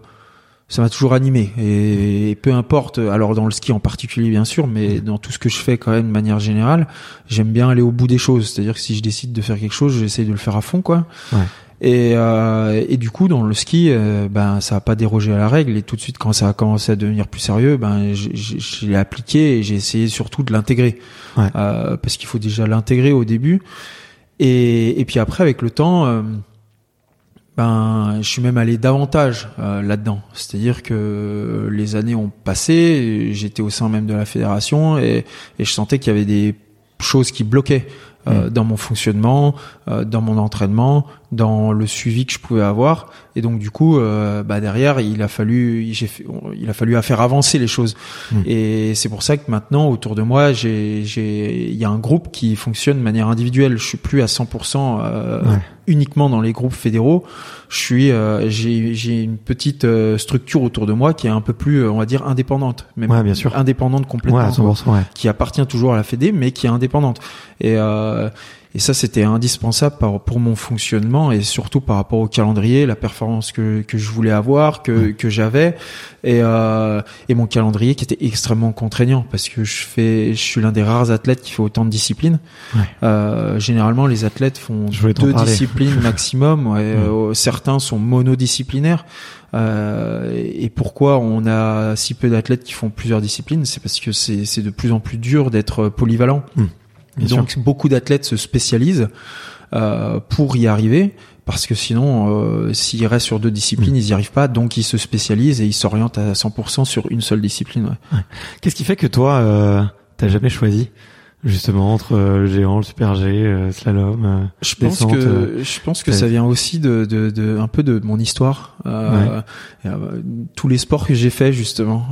ça m'a toujours animé et, et peu importe. Alors dans le ski en particulier bien sûr, mais dans tout ce que je fais quand même de manière générale, j'aime bien aller au bout des choses. C'est-à-dire que si je décide de faire quelque chose, j'essaie de le faire à fond, quoi. Ouais. Et, euh, et du coup, dans le ski, euh, ben ça a pas dérogé à la règle. Et tout de suite, quand ça a commencé à devenir plus sérieux, ben je l'ai appliqué et j'ai essayé surtout de l'intégrer, Ouais. Euh, parce qu'il faut déjà l'intégrer au début. Et, et puis après, avec le temps, euh, ben je suis même allé davantage euh, là-dedans. C'est-à-dire que les années ont passé, j'étais au sein même de la fédération et, et je sentais qu'il y avait des choses qui bloquaient euh, dans mon fonctionnement, euh, dans mon entraînement, dans le suivi que je pouvais avoir. Et donc du coup, euh, bah derrière, il a fallu, j'ai il a fallu à faire avancer les choses. Mm. Et c'est pour ça que maintenant, autour de moi, j'ai, j'ai, il y a un groupe qui fonctionne de manière individuelle. Je suis plus à 100% euh, Ouais. uniquement dans les groupes fédéraux. Je suis, euh, j'ai, j'ai une petite euh, structure autour de moi qui est un peu plus, euh, on va dire, indépendante, même Ouais, bien sûr. indépendante complètement. ouais à quoi 100% ouais qui appartient toujours à la Fédé, mais qui est indépendante. Et, euh, et ça, c'était indispensable pour mon fonctionnement et surtout par rapport au calendrier, la performance que, que je voulais avoir, que, que j'avais, et, euh, et mon calendrier qui était extrêmement contraignant parce que je fais, je suis l'un des rares athlètes qui fait autant de disciplines. Ouais. Euh, généralement, les athlètes font deux disciplines maximum. Ouais, euh, certains sont monodisciplinaires. Euh, et pourquoi on a si peu d'athlètes qui font plusieurs disciplines? C'est parce que c'est c'est de plus en plus dur d'être polyvalent. Bien Donc beaucoup d'athlètes se spécialisent euh, pour y arriver. Parce que sinon, euh, s'ils restent sur deux disciplines, ils y arrivent pas. Donc ils se spécialisent et ils s'orientent à 100% sur une seule discipline. Ouais. Qu'est-ce qui fait que toi, euh, t'as jamais choisi justement entre euh, le géant, le super G, euh, slalom euh, Je pense descente, que je pense que ça vient aussi de, de, de un peu de mon histoire. Euh, tous les sports que j'ai fait justement,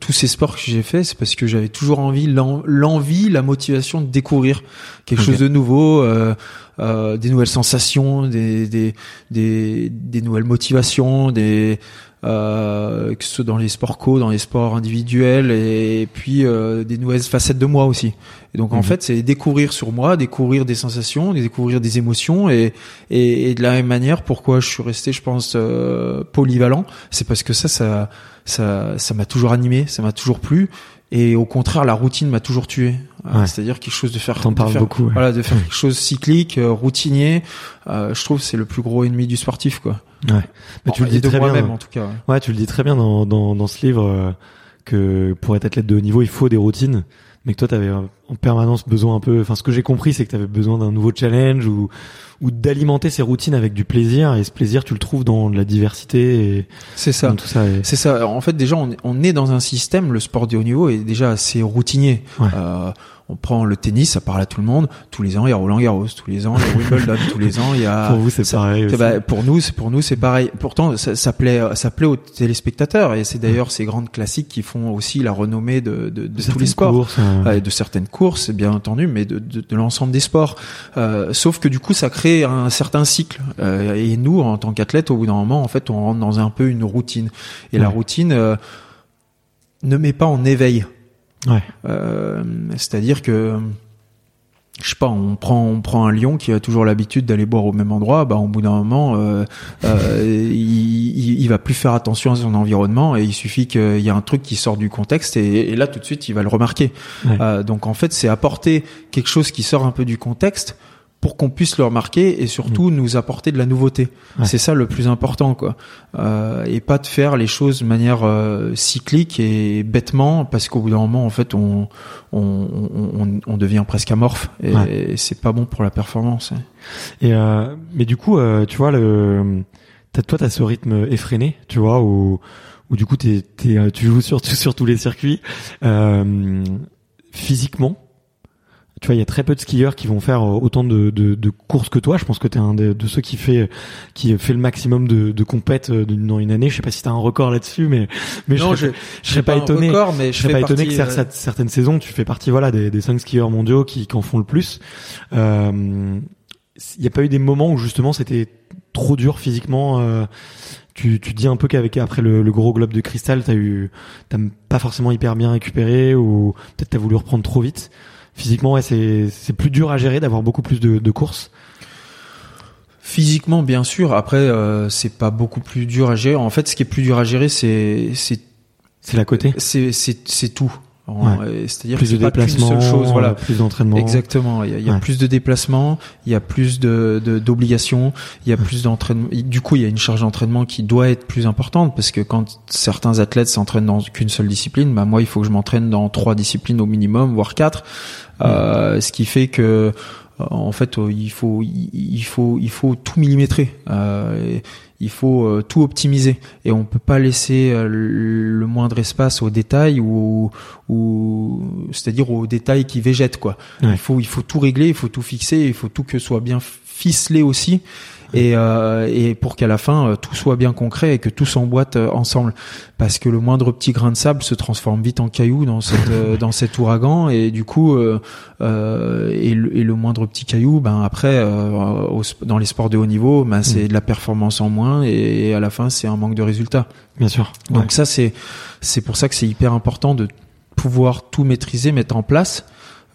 tous ces sports que j'ai fait, c'est parce que j'avais toujours envie, l'en- l'envie, la motivation de découvrir quelque chose de nouveau, euh, euh, des nouvelles sensations, des des des, des nouvelles motivations, des euh, que ce soit dans les sports co, dans les sports individuels, et, puis euh, des nouvelles facettes de moi aussi. Et donc en Mhm. fait, c'est découvrir sur moi, découvrir des sensations, découvrir des émotions, et, et, et de la même manière, pourquoi je suis resté, je pense, euh, polyvalent, c'est parce que ça, ça, ça, ça m'a toujours animé, ça m'a toujours plu. Et au contraire, la routine m'a toujours tué. Euh, Ouais. C'est-à-dire quelque chose de faire. T'en parles beaucoup, ouais. Voilà, de faire quelque chose cyclique, euh, routinier. Euh, je trouve que c'est le plus gros ennemi du sportif, quoi. Ouais. Mais tu le dis très bien. moi-même, en tout cas. ouais. Ouais, tu le dis très bien dans, dans, dans ce livre euh, que pour être athlète de haut niveau, il faut des routines, mais que toi, tu avais en permanence besoin un peu. Enfin, ce que j'ai compris, c'est que tu avais besoin d'un nouveau challenge ou ou d'alimenter ces routines avec du plaisir. Et ce plaisir, tu le trouves dans de la diversité et C'est ça. dans tout ça. et- C'est ça. En fait, déjà, on est, on est dans un système, le sport de haut niveau est déjà assez routinier. Ouais. Euh, on prend le tennis, ça parle à tout le monde. Tous les ans, il y a Roland Garros. Tous les ans, il y a Wimbledon. tous les ans, il y a. Pour vous, c'est pareil. bah, pour nous, c'est pour nous, c'est pareil. Pourtant, ça, ça plaît, ça plaît aux téléspectateurs, et c'est d'ailleurs ces grandes classiques qui font aussi la renommée de, de, de tous les sports. courses, euh, Ouais, de certaines courses, bien entendu, mais de, de, de l'ensemble des sports. Euh, sauf que du coup, ça crée un certain cycle. Euh, et nous, en tant qu'athlètes, au bout d'un moment, en fait, on rentre dans un peu une routine. Et la routine euh, ne met pas en éveil. Ouais. Euh, C'est-à-dire que je sais pas, on prend on prend un lion qui a toujours l'habitude d'aller boire au même endroit, bah au bout d'un moment, euh, euh, il, il, va plus faire attention à son environnement et il suffit qu'il y a un truc qui sort du contexte et, et là tout de suite il va le remarquer. Ouais. Euh, donc en fait c'est apporter quelque chose qui sort un peu du contexte pour qu'on puisse le remarquer et surtout nous apporter de la nouveauté. Mm. Ouais. C'est ça le plus important quoi. Euh, et pas de faire les choses de manière euh, cyclique et bêtement parce qu'au bout d'un moment en fait on on, on, on- devient presque amorphe et, Ouais. et c'est pas bon pour la performance. hein. Et euh, mais du coup, euh, tu vois, le, t'as, toi, t'as ce rythme effréné, tu vois, où, où du coup, t'es, t'es, euh, tu joues sur, sur tous les circuits. Euh, physiquement, tu vois, il y a très peu de skieurs qui vont faire euh, autant de, de, de courses que toi. Je pense que t'es un de, de ceux qui fait, qui fait le maximum de, de compètes euh, dans une année. Je sais pas si t'as un record là-dessus, mais, mais non, je, je, je serais pas étonné. record, mais je je, serais pas étonné que euh, certaines saisons, tu fais partie voilà des, des cinq skieurs mondiaux qui, qui en font le plus. Euh, Il n'y a pas eu des moments où justement c'était trop dur physiquement. euh, tu, tu dis un peu qu'avec après le, le gros globe de cristal, t'as eu, t'as pas forcément hyper bien récupéré ou peut-être t'as voulu reprendre trop vite. Physiquement, ouais, c'est c'est plus dur à gérer d'avoir beaucoup plus de, de courses. Physiquement, bien sûr. Après, euh, c'est pas beaucoup plus dur à gérer. En fait, ce qui est plus dur à gérer, c'est c'est C'est la côté. c'est c'est c'est tout. Ouais. C'est-à-dire Plus que de c'est pas qu'une déplacements, seule chose. Voilà. plus d'entraînement. Exactement. Il y a, il y a Ouais. plus de déplacements, il y a plus de d'obligations, il y a plus d'entraînement. Du coup, il y a une charge d'entraînement qui doit être plus importante parce que quand certains athlètes s'entraînent dans qu'une seule discipline, bah moi, il faut que je m'entraîne dans trois disciplines au minimum, voire quatre. Euh, ce qui fait que en fait, il faut il faut il faut tout millimétrer. Euh, il faut euh, tout optimiser et on peut pas laisser euh, le moindre espace aux détails ou, ou c'est-à-dire aux détails qui végètent quoi. Ouais. Il faut il faut tout régler, il faut tout fixer, il faut tout que soit bien ficelé aussi et euh, et pour qu'à la fin euh, tout soit bien concret et que tout s'emboîte euh, ensemble. Parce que le moindre petit grain de sable se transforme vite en caillou dans cette euh, dans cet ouragan. Et du coup euh, euh, et, le, et le moindre petit caillou ben après euh, au dans les sports de haut niveau ben c'est de la performance en moins et, à la fin c'est un manque de résultats. Bien sûr. donc ça c'est c'est pour ça que c'est hyper important de pouvoir tout maîtriser mettre en place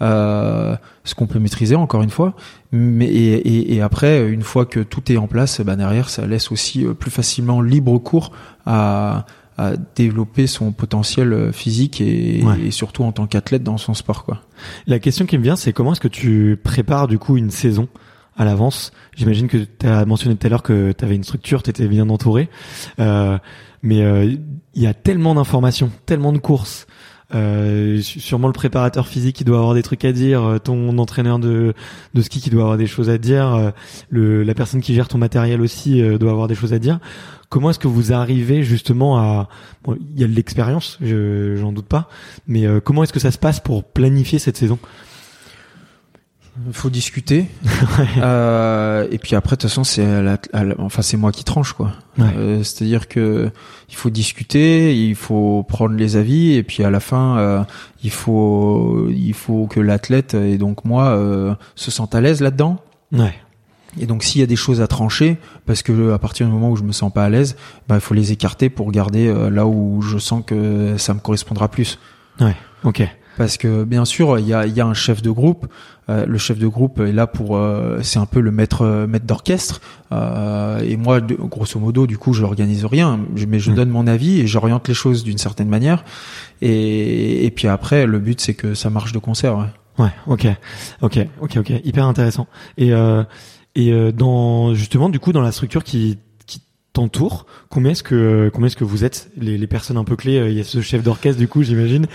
euh, ce qu'on peut maîtriser encore une fois mais et, et, et après une fois que tout est en place ben derrière ça laisse aussi euh, plus facilement libre cours à à développer son potentiel euh, physique et, Ouais. et surtout en tant qu'athlète dans son sport quoi. La question qui me vient, c'est comment est-ce que tu prépares du coup une saison à l'avance? J'imagine que tu as mentionné tout à l'heure que tu avais une structure, tu étais bien entouré. Euh, mais euh, il y a tellement d'informations, tellement de courses. Euh, sûrement le préparateur physique qui doit avoir des trucs à dire, euh, ton entraîneur de, de ski qui doit avoir des choses à dire, euh, le, la personne qui gère ton matériel aussi doit avoir des choses à dire. Comment est-ce que vous arrivez justement à... Il y a de l'expérience, je- j'en doute pas, mais comment est-ce que ça se passe pour planifier cette saison? Faut discuter. Euh, et puis après, de toute façon, c'est enfin c'est moi qui tranche quoi. Ouais. Euh, C'est-à-dire que il faut discuter, il faut prendre les avis, et puis à la fin, euh, il faut il faut que l'athlète et donc moi euh, se sentent à l'aise là-dedans. Ouais. Et donc s'il y a des choses à trancher, parce que à partir du moment où je me sens pas à l'aise, bah, il faut les écarter pour garder euh, là où je sens que ça me correspondra plus. Ouais. Ok. Parce que bien sûr, il y a, y a un chef de groupe. Euh, le chef de groupe est là pour, euh, c'est un peu le maître euh, maître d'orchestre. Euh, et moi, de- grosso modo, du coup, je organise rien, mais je Mm. donne mon avis et j'oriente les choses d'une certaine manière. Et, et puis après, le but c'est que ça marche de concert. ouais. Ouais, ok, ok, ok, ok, hyper intéressant. Et euh, et euh, dans justement du coup dans la structure qui t'entoure, combien est-ce que combien est-ce que vous êtes les, les personnes un peu clés? Euh, Il y a ce chef d'orchestre du coup, j'imagine,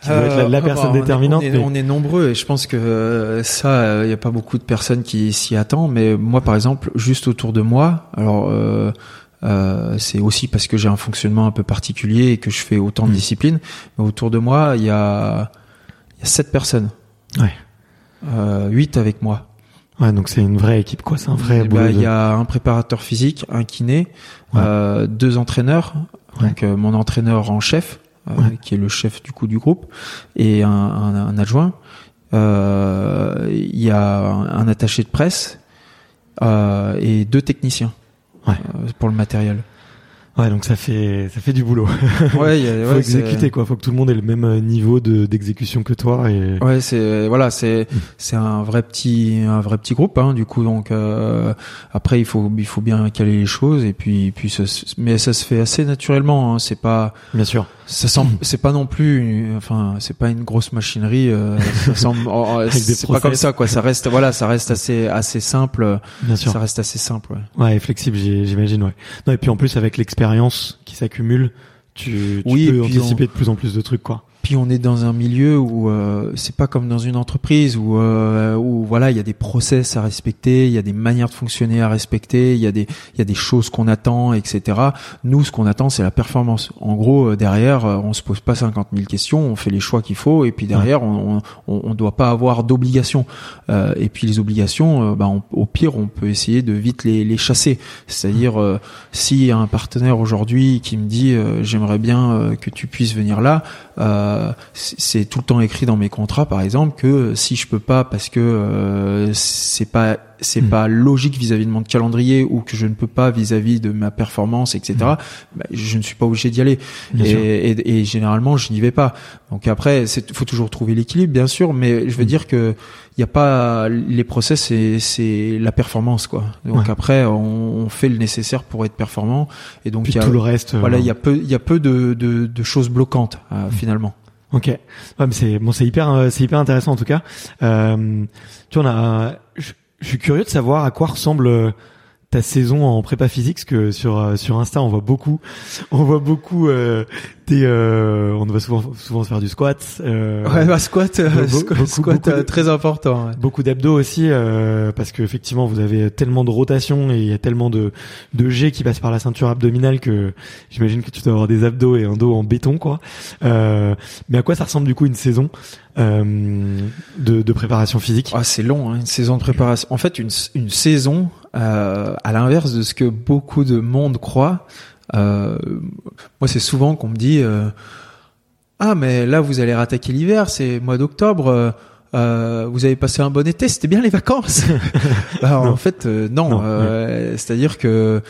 qui doit être la, la Euh, personne bah, on est- déterminante. On est, mais- on est nombreux et je pense que euh, ça, il n'y a pas beaucoup de personnes qui s'y attendent. Mais moi, par exemple, juste autour de moi, alors euh, euh, c'est aussi parce que j'ai un fonctionnement un peu particulier et que je fais autant de Mm. disciplines. Mais autour de moi, il y a, il y a sept personnes. Ouais. Euh, huit avec moi. Ouais, donc c'est une vraie équipe quoi, c'est un vrai Eh ben. Il de- y a un préparateur physique, un kiné, Ouais. euh, deux entraîneurs, Ouais. donc euh, mon entraîneur en chef, euh, Ouais. qui est le chef du coup du groupe, et un, un, un adjoint. Il y a un, attaché de presse et deux techniciens pour le matériel. Ouais, donc ça fait ça fait du boulot. Ouais, il y a- Faut ouais, exécuter quoi, faut que tout le monde ait le même euh, niveau de d'exécution que toi et Ouais, c'est voilà, c'est Mm. c'est un vrai petit un vrai petit groupe hein, du coup donc euh, après il faut il faut bien caler les choses et puis puis ça, mais ça se fait assez naturellement hein, c'est pas bien sûr. ça semble c'est pas non plus une- enfin c'est pas une grosse machinerie euh, ça semble oh, oh, c'est pas comme ça quoi ça reste voilà ça reste assez assez simple Bien sûr. ça reste assez simple ouais. Ouais, et flexible, j'imagine, ouais. Non, et puis en plus avec l'expérience qui s'accumule, tu, tu Oui, et peux anticiper de plus en plus de trucs, quoi. Puis on est dans un milieu où euh, c'est pas comme dans une entreprise où euh, où voilà il y a des process à respecter, il y a des manières de fonctionner à respecter, il y a des il y a des choses qu'on attend, etc. Nous ce qu'on attend c'est la performance. En gros euh, derrière euh, on se pose pas 50 000 questions, on fait les choix qu'il faut et puis derrière on, on on doit pas avoir d'obligations. Euh, et puis les obligations, euh, bah, on- au pire on peut essayer de vite les les chasser. C'est-à-dire euh, a un partenaire aujourd'hui qui me dit euh, j'aimerais bien que tu puisses venir là. Euh, c'est c'est tout le temps écrit dans mes contrats, par exemple, que si je peux pas parce que euh, c'est pas c'est Mm. pas logique vis-à-vis de mon calendrier ou que je ne peux pas vis-à-vis de ma performance, etc. bah, je ne suis pas obligé d'y aller. Et, et, et généralement, je n'y vais pas. Donc après, c'est faut toujours trouver l'équilibre, bien sûr, mais je veux Mm. dire que il y a pas les process, c'est c'est la performance, quoi. Donc Ouais. après, on, on fait le nécessaire pour être performant. Et donc Puis il y a, tout le reste. voilà, euh, il y a peu il y a peu de de, de choses bloquantes euh, finalement. Ok. Ouais, c'est bon, c'est hyper, euh, c'est hyper intéressant en tout cas. Euh, tu vois, on a, je je suis curieux de savoir à quoi ressemble euh, ta saison en prépa physique, parce que sur euh, sur Insta, on voit beaucoup, on voit beaucoup. Euh, euh, on va souvent souvent se faire du squat. Euh, bah, squat, euh, Be- squat- beaucoup- squat, beaucoup de- euh, très important. Beaucoup d'abdos aussi, euh, parce que effectivement vous avez tellement de rotation et il y a tellement de de G qui passent par la ceinture abdominale que j'imagine que tu dois avoir des abdos et un dos en béton quoi. Euh, mais à quoi ça ressemble du coup une saison euh, de, de préparation physique? Ah, c'est long, hein, une saison de préparation. En fait, une, une saison, euh, à l'inverse de ce que beaucoup de monde croit, euh, moi, c'est souvent qu'on me dit euh, Ah, mais là, vous allez rattaquer l'hiver, c'est mois d'octobre. euh, euh, vous avez passé un bon été, c'était bien les vacances. Bah, en fait, euh, non. Non, C'est-à-dire que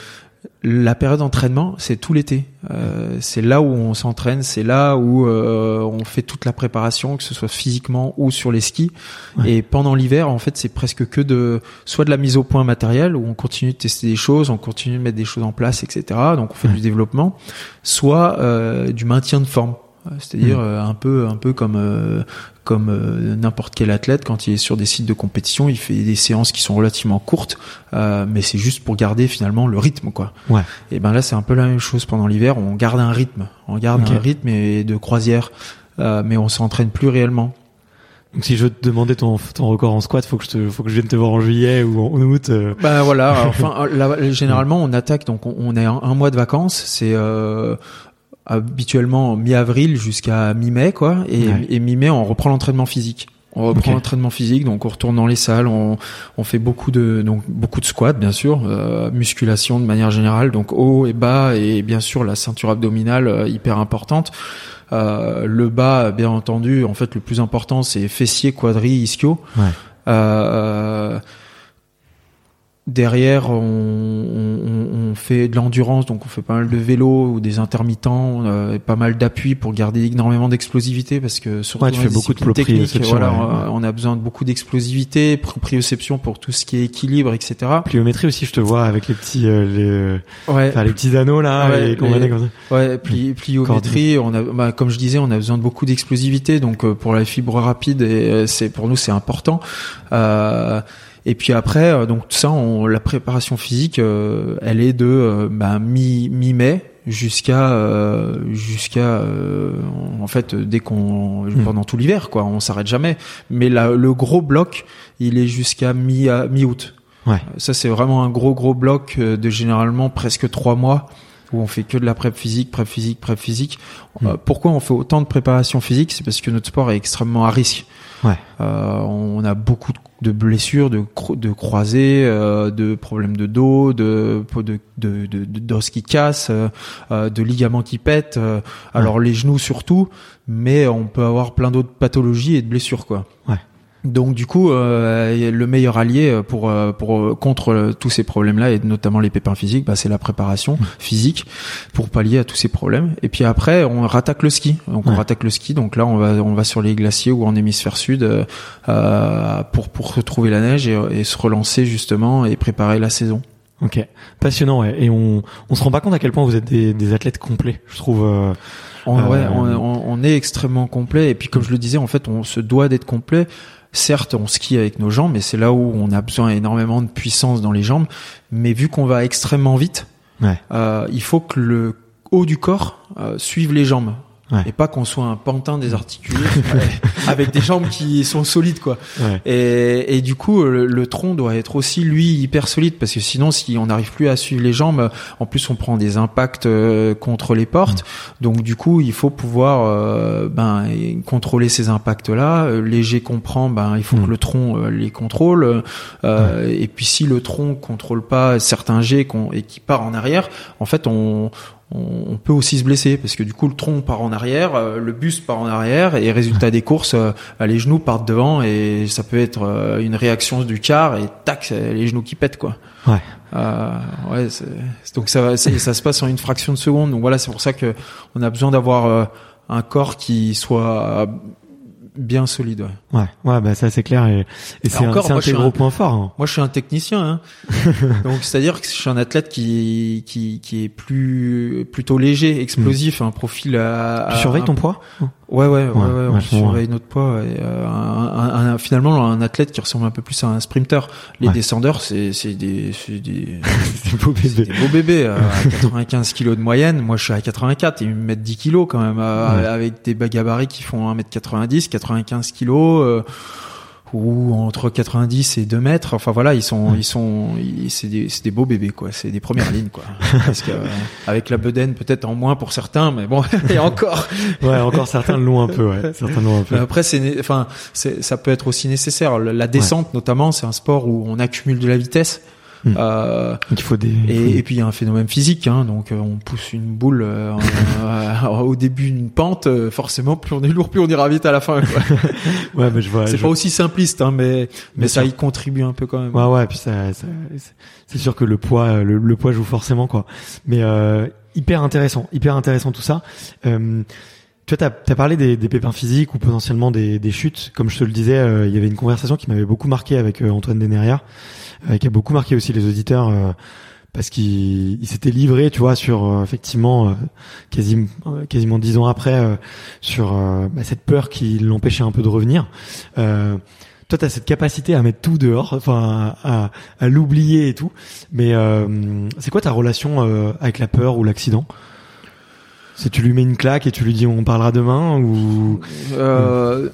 la période d'entraînement, c'est tout l'été. Euh, c'est là où on s'entraîne, c'est là où euh, on fait toute la préparation, que ce soit physiquement ou sur les skis. Ouais. Et pendant l'hiver, en fait, c'est presque que de soit de la mise au point matérielle où on continue de tester des choses, on continue de mettre des choses en place, etc. Donc on fait Ouais. du développement, soit euh, du maintien de forme. Euh, C'est-à-dire Mm. euh, un peu, un peu comme euh, comme euh, n'importe quel athlète quand il est sur des sites de compétition, il fait des séances qui sont relativement courtes, euh, mais c'est juste pour garder finalement le rythme, quoi. Ouais. Et ben là, c'est un peu la même chose pendant l'hiver. On garde un rythme, on garde un rythme et de croisière, euh, mais on s'entraîne plus réellement. Donc si je te demander ton, ton record en squat, faut que je te, faut que je vienne te voir en juillet ou en, août. euh. Ben voilà. Enfin, là, généralement, on attaque donc on, on est un, un mois de vacances. C'est euh, habituellement mi-avril jusqu'à mi-mai, quoi. Et, Ouais. et mi-mai, on reprend l'entraînement physique. On reprend l'entraînement physique, donc on retourne dans les salles, on, on fait beaucoup de donc beaucoup de squats bien sûr, euh, musculation de manière générale, donc haut et bas et bien sûr la ceinture abdominale euh, hyper importante. Euh, le bas, bien entendu, en fait le plus important c'est fessier, quadri, ischio. Ouais. Euh, Derrière, on, on, on fait de l'endurance, donc on fait pas mal de vélo ou des intermittents, euh, et pas mal d'appui pour garder énormément d'explosivité parce que surtout Ouais, tu fais beaucoup de techniques, voilà, ouais. euh, on a besoin de beaucoup d'explosivité, proprioception pour tout ce qui est équilibre, etc. Pliométrie aussi, je te vois avec les petits, euh, les, Ouais, enfin, les petits anneaux là, Ouais, et les- comme ça. Ouais, pli, pliométrie, on a, bah, comme je disais, on a besoin de beaucoup d'explosivité, donc euh, pour la fibre rapide, et, euh, c'est pour nous c'est important. Euh, et puis après, euh, donc tout ça, on, la préparation physique, euh, elle est de euh, bah, mi mi mai jusqu'à euh, jusqu'à euh, en fait dès qu'on Mm. pendant tout l'hiver quoi, on s'arrête jamais. Mais la, le gros bloc, il est jusqu'à mi mi août. Ouais. Ça c'est vraiment un gros gros bloc de généralement presque trois mois où on fait que de la prep physique, prep physique, prep physique. Mm. Euh, pourquoi on fait autant de préparation physique? C'est parce que notre sport est extrêmement à risque. Ouais. Euh, on a beaucoup de blessures, de, cro- de croisés, euh, de problèmes de dos, de de de, de, de- d'os qui cassent, euh, euh, de ligaments qui pètent. euh, alors les genoux surtout, mais on peut avoir plein d'autres pathologies et de blessures quoi. Ouais. Donc du coup, euh, le meilleur allié pour euh, pour euh, contre euh, tous ces problèmes-là et notamment les pépins physiques, bah, c'est la préparation physique pour pallier à tous ces problèmes. Et puis après, on rattaque le ski. Donc Ouais. on rattaque le ski. Donc là, on va on va sur les glaciers ou en hémisphère sud euh, euh, pour pour retrouver la neige et, et se relancer justement et préparer la saison. Ok, passionnant. Ouais. Et on, on se rend pas compte à quel point vous êtes des, des athlètes complets. Je trouve. euh, On, Euh, ouais, on- on est extrêmement complet. Et puis, comme je le disais, en fait, on se doit d'être complet. Certes, on skie avec nos jambes, mais c'est là où on a besoin énormément de puissance dans les jambes. Mais vu qu'on va extrêmement vite, Ouais. euh, il faut que le haut du corps euh, suive les jambes. Ouais. Et pas qu'on soit un pantin désarticulé avec des jambes qui sont solides, quoi. Ouais. Et, et du coup, le, le tronc doit être aussi lui hyper solide parce que sinon, si on n'arrive plus à suivre les jambes, en plus on prend des impacts euh, contre les portes. Donc du coup, il faut pouvoir euh, ben contrôler ces impacts-là. Euh, Les jets qu'on prend, ben il faut Mm. que le tronc euh, les contrôle. Euh, Et puis si le tronc contrôle pas certains jets et qui part en arrière, en fait on on peut aussi se blesser parce que du coup le tronc part en arrière, euh, le buste part en arrière et résultat des courses, euh, les genoux partent devant et ça peut être euh, une réaction du quart et tac, les genoux qui pètent quoi. Ouais. Euh, ouais, donc ça, ça se passe en une fraction de seconde. Donc voilà, c'est pour ça que on a besoin d'avoir un corps qui soit bien solide. ouais. Ouais, ouais, bah ça c'est clair et, et c'est un, encore, c'est un suis gros un- points forts. hein. Moi, je suis un technicien, hein. donc c'est-à-dire que je suis un athlète qui qui qui est plus plutôt léger, explosif, un profil à. Tu surveilles un- ton poids? Ouais, ouais, ouais, ouais, on surveille notre poids. Et, euh, un, un- un- finalement, un athlète qui ressemble un peu plus à un sprinter. Les Ouais. descendeurs, c'est c'est des c'est des C'est beau c'est bébé. des beaux bébés euh, à 95 kilos de moyenne. Moi, je suis à 84 et ils me mettent 10 kilos quand même, euh, Ouais. avec des gabarits qui font 1m90, 95 kilos. Ou entre 90 et 2 mètres. Enfin voilà, ils sont, ils sont, c'est des, c'est des beaux bébés quoi. C'est des premières lignes quoi. Parce que euh, avec la bedaine peut-être en moins pour certains, mais bon et encore. Ouais, encore certains l'ont un peu, ouais. Certains l'ont un peu. Mais après c'est, enfin ça peut être aussi nécessaire. La la descente notamment, c'est un sport où on accumule de la vitesse. Hmm. Euh, il faut des. et, puis il y a un phénomène physique, hein, donc euh, on pousse une boule euh, au début d'une pente, forcément plus on est lourd, plus on ira vite à la fin. quoi. Ouais, mais je vois. c'est je- pas aussi simpliste, hein, mais mais ça y contribue un peu quand même. Ouais, ouais, puis ça, ça- c'est- sûr que le poids, le, le poids joue forcément quoi. Mais euh, hyper intéressant, hyper intéressant tout ça. Euh, tu vois, t'as as parlé des, des pépins physiques ou potentiellement des, des chutes. Comme je te le disais, euh, il y avait une conversation qui m'avait beaucoup marqué avec euh, Antoine Deneria, qui a beaucoup marqué aussi les auditeurs. euh, parce qu'il il s'était livré, tu vois, sur euh, effectivement euh, quasiment euh, quasiment dix ans après, euh, sur euh, bah, cette peur qui l'empêchait un peu de revenir. Euh, toi, tu as cette capacité à mettre tout dehors, enfin à, à l'oublier et tout. Mais euh, c'est quoi ta relation euh, avec la peur ou l'accident? Si tu lui mets une claque et tu lui dis on parlera demain ou Euh,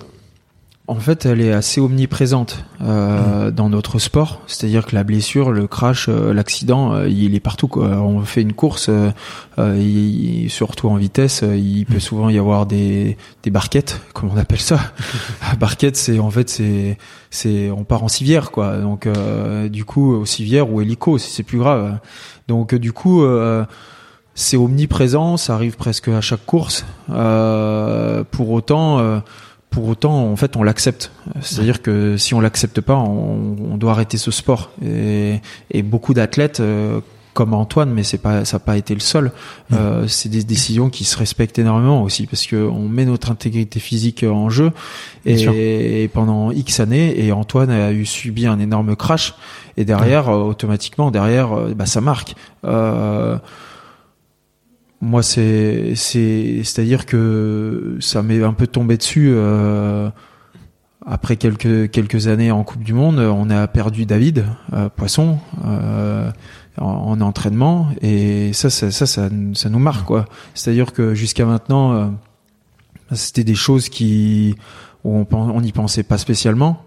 en fait, elle est assez omniprésente euh, dans notre sport. C'est-à-dire que la blessure, le crash, euh, l'accident, euh, il est partout. Quoi. On fait une course, euh, il- surtout en vitesse, il peut souvent y avoir des, des barquettes, comme on appelle ça. Barquette, c'est en fait c'est c'est on part en civière quoi. Donc euh, du coup, au civière ou hélico, si c'est plus grave. Donc du coup. euh, c'est omniprésent, ça arrive presque à chaque course. Euh, pour autant, euh, pour autant, en fait, on l'accepte. C'est-à-dire que si on l'accepte pas, on, on, doit arrêter ce sport. Et, et beaucoup d'athlètes, euh, comme Antoine, mais c'est pas, ça n'a pas été le seul. Euh, c'est des décisions qui se respectent énormément aussi parce que on met notre intégrité physique en jeu. Et, et, pendant X années, et Antoine a eu subi un énorme crash. Et derrière, euh, automatiquement, derrière, euh, bah, ça marque. Euh, moi, c'est c'est c'est-à-dire que ça m'est un peu tombé dessus euh, après quelques quelques années en Coupe du Monde. On a perdu David euh, Poisson euh, en, en, entraînement et ça ça ça ça, ça nous marque quoi. C'est-à-dire que jusqu'à maintenant, euh, c'était des choses qui où on on n'y pensait pas spécialement.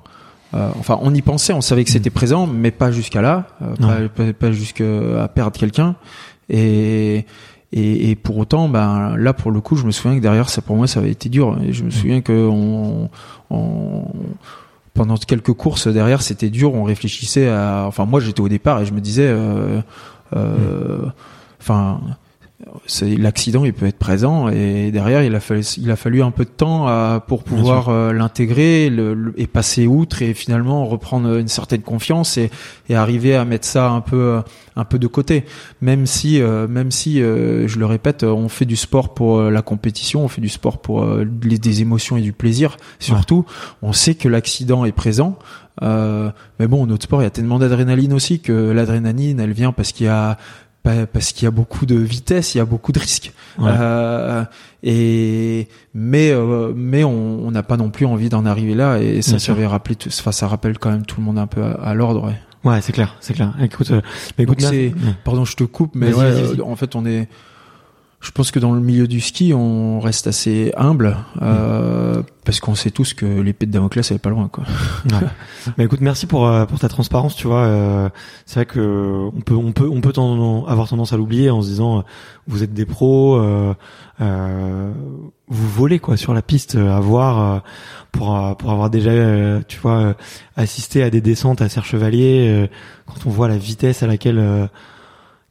Euh, enfin, on y pensait, on savait que c'était présent, mais pas jusqu'à là, pas, pas, pas jusqu'à perdre quelqu'un. Et et, et, pour autant, ben là pour le coup, je me souviens que derrière ça pour moi ça avait été dur. Et je me souviens que on, on, pendant quelques courses derrière c'était dur. On réfléchissait à. Enfin moi j'étais au départ et je me disais, euh, euh, enfin l'accident il peut être présent et derrière il a fallu il a fallu un peu de temps à, pour pouvoir euh, l'intégrer le, le, et passer outre et finalement reprendre une certaine confiance et, et arriver à mettre ça un peu un peu de côté. Même si euh, même si euh, je le répète on fait du sport pour la compétition on fait du sport pour les, des émotions et du plaisir surtout. Ouais. on sait que l'accident est présent mais bon notre sport il y a tellement d'adrénaline aussi que l'adrénaline elle vient parce qu'il y a parce qu'il y a beaucoup de vitesse, il y a beaucoup de risques. Ouais. Euh, et mais euh, mais on n'a pas non plus envie d'en arriver là et ça se rappeler, enfin ça rappelle quand même tout le monde un peu à, à l'ordre. Ouais. Ouais, c'est clair, c'est clair. Écoute, euh, mais écoute, c'est, pardon, je te coupe, mais ouais, euh, en fait, on est, je pense que dans le milieu du ski, on reste assez humble euh, mmh. parce qu'on sait tous que l'épée de Damoclès elle est pas loin, quoi. Ouais. Mais écoute, merci pour euh, pour ta transparence. Tu vois, euh, c'est vrai que on peut on peut on peut tendance, avoir tendance à l'oublier en se disant vous êtes des pros, euh, euh, vous volez quoi sur la piste, à voir pour pour avoir déjà tu vois assisté à des descentes à Serre Chevalier quand on voit la vitesse à laquelle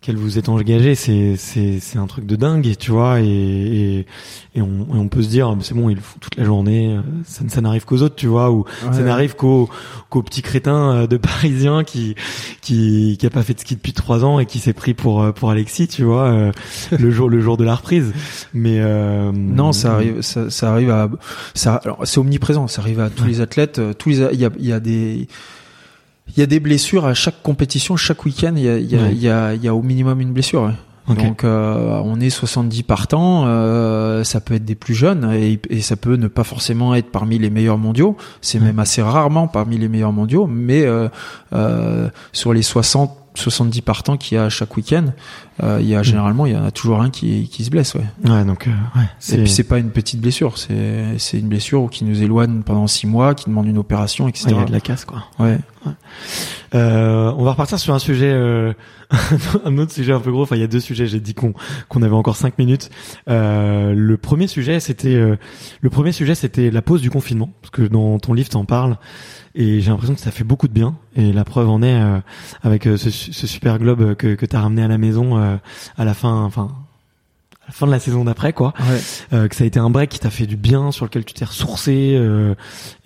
qu'elle vous êtes engagé, c'est c'est c'est un truc de dingue, tu vois, et et, et, on, et on peut se dire c'est bon, ils le font toute la journée, ça, ça n'arrive qu'aux autres, tu vois, ou ouais. ça n'arrive qu'aux qu'aux petits crétins de Parisiens qui qui qui a pas fait de ski depuis trois ans et qui s'est pris pour pour Alexis, tu vois, le jour le jour de la reprise. Mais euh, non, ça arrive ça, ça arrive à ça alors c'est omniprésent, ça arrive à tous ouais. les athlètes, tous les il y a il y a des il y a des blessures à chaque compétition, chaque week-end, il y a, il y, a, ouais. il y, a, il y a au minimum une blessure. Ouais. Okay. Donc euh, on est 70 partants, euh, ça peut être des plus jeunes et, et, ça peut ne pas forcément être parmi les meilleurs mondiaux, c'est ouais. même assez rarement parmi les meilleurs mondiaux, mais euh, euh sur les 60 70 partants qu'il y a chaque week-end, il y a généralement il y en a toujours un qui, qui se blesse, ouais. Ouais, donc euh, ouais. Et puis c'est pas une petite blessure, c'est c'est une blessure qui nous éloigne pendant six mois, qui demande une opération, etc. Il y a de la casse, quoi. Ouais. ouais. Euh, on va repartir sur un sujet, euh, un autre sujet un peu gros. Enfin, il y a deux sujets. J'ai dit qu'on qu'on avait encore cinq minutes. Euh, le premier sujet, c'était le premier sujet, c'était la pause du confinement, parce que dans ton livre, t'en parles et j'ai l'impression que ça fait beaucoup de bien et la preuve en est euh, avec euh, ce, ce, super globe que, que tu as ramené à la maison euh, à la fin enfin à la fin de la saison d'après quoi ouais. que ça a été un break qui t'a fait du bien sur lequel tu t'es ressourcé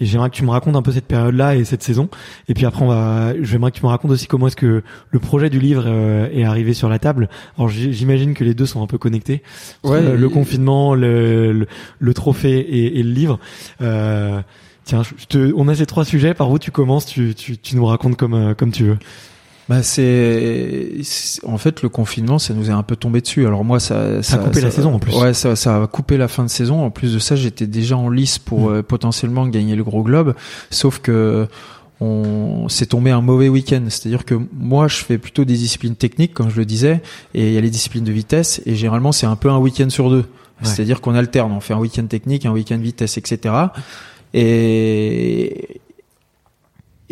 et j'aimerais que tu me racontes un peu cette période là et cette saison et puis après on va j'aimerais que tu me racontes aussi comment est-ce que le projet du livre est arrivé sur la table alors j'imagine que les deux sont un peu connectés ouais, le, le confinement le, le, le trophée et, et, le livre euh, Tiens, je te, on a ces trois sujets. Par où tu commences? Tu, tu, tu nous racontes comme, euh, comme tu veux. Bah c'est en fait le confinement ça nous est un peu tombé dessus. Alors moi ça ça, ça a coupé ça, la saison en plus. Ouais, ça ça a coupé la fin de saison. En plus de ça, j'étais déjà en lice pour mmh. euh, potentiellement gagner le gros globe, sauf que on s'est tombé un mauvais week-end. C'est-à-dire que moi, je fais plutôt des disciplines techniques, comme je le disais, et il y a les disciplines de vitesse, et généralement, c'est un peu un week-end sur deux. Ouais. C'est-à-dire qu'on alterne, on fait un week-end technique, un week-end vitesse, etc. Et,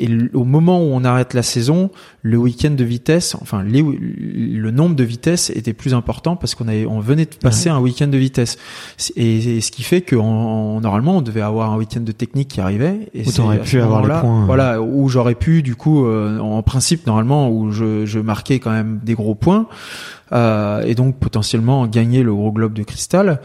et au moment où on arrête la saison, le week-end de vitesse, enfin les, le nombre de vitesses était plus important parce qu'on avait, on venait de passer ouais. un week-end de vitesse. Et, et, ce qui fait que en, normalement on devait avoir un week-end de technique qui arrivait. Et où t'aurais pu avoir les points. Voilà, où j'aurais pu du coup, euh, en principe normalement où je, je, marquais quand même des gros points euh, et donc potentiellement gagner le gros globe de cristal.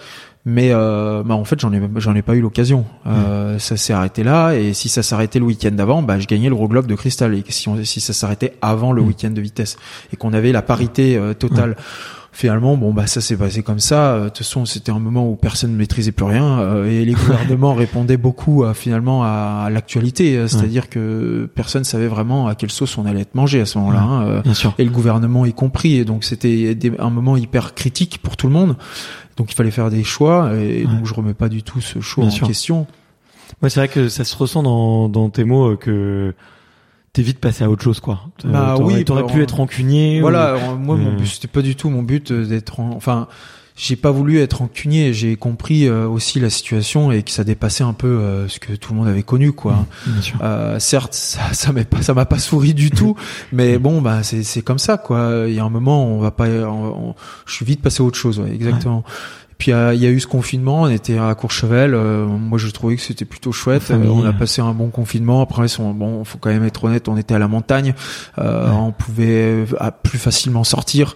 Mais euh, bah, en fait j'en ai j'en ai pas eu l'occasion. Euh, Ça s'est arrêté là et si ça s'arrêtait le week-end d'avant, bah je gagnais le gros globe de cristal et si, on, si ça s'arrêtait avant le week-end de vitesse et qu'on avait la parité euh, totale. Finalement, bon bah ça s'est passé comme ça. Euh, De toute façon, c'était un moment où personne ne maîtrisait plus rien euh, et les gouvernements répondaient beaucoup à, finalement à, à l'actualité, Euh, c'est-à-dire que personne savait vraiment à quelle sauce on allait être mangé à ce moment-là. hein. Et le gouvernement y compris. Et donc c'était un moment hyper critique pour tout le monde. Donc il fallait faire des choix et donc je remets pas du tout ce choix Bien en sûr. question. Ouais, c'est vrai que ça se ressent dans, dans tes mots euh, que t'es vite passé à autre chose, quoi. Euh, Bah oui, t'aurais bah, pu être rancunier. Voilà, ou- moi mon euh, but c'était pas du tout mon but d'être en... enfin j'ai pas voulu être rancunier, j'ai compris euh, aussi la situation et que ça dépassait un peu euh, ce que tout le monde avait connu quoi. Bien sûr. Euh, certes, ça, ça m'a pas, ça m'a pas souri du tout, mais bon, bah c'est, c'est comme ça, quoi. Il y a un moment, on va pas, on- on- je suis vite passé à autre chose, ouais, exactement. Et puis euh, il y a eu ce confinement, on était à Courchevel. euh, moi, je trouvais que c'était plutôt chouette. Euh, on a passé un bon confinement. Après, on- bon, faut quand même être honnête, on était à la montagne, euh, on pouvait euh, plus facilement sortir.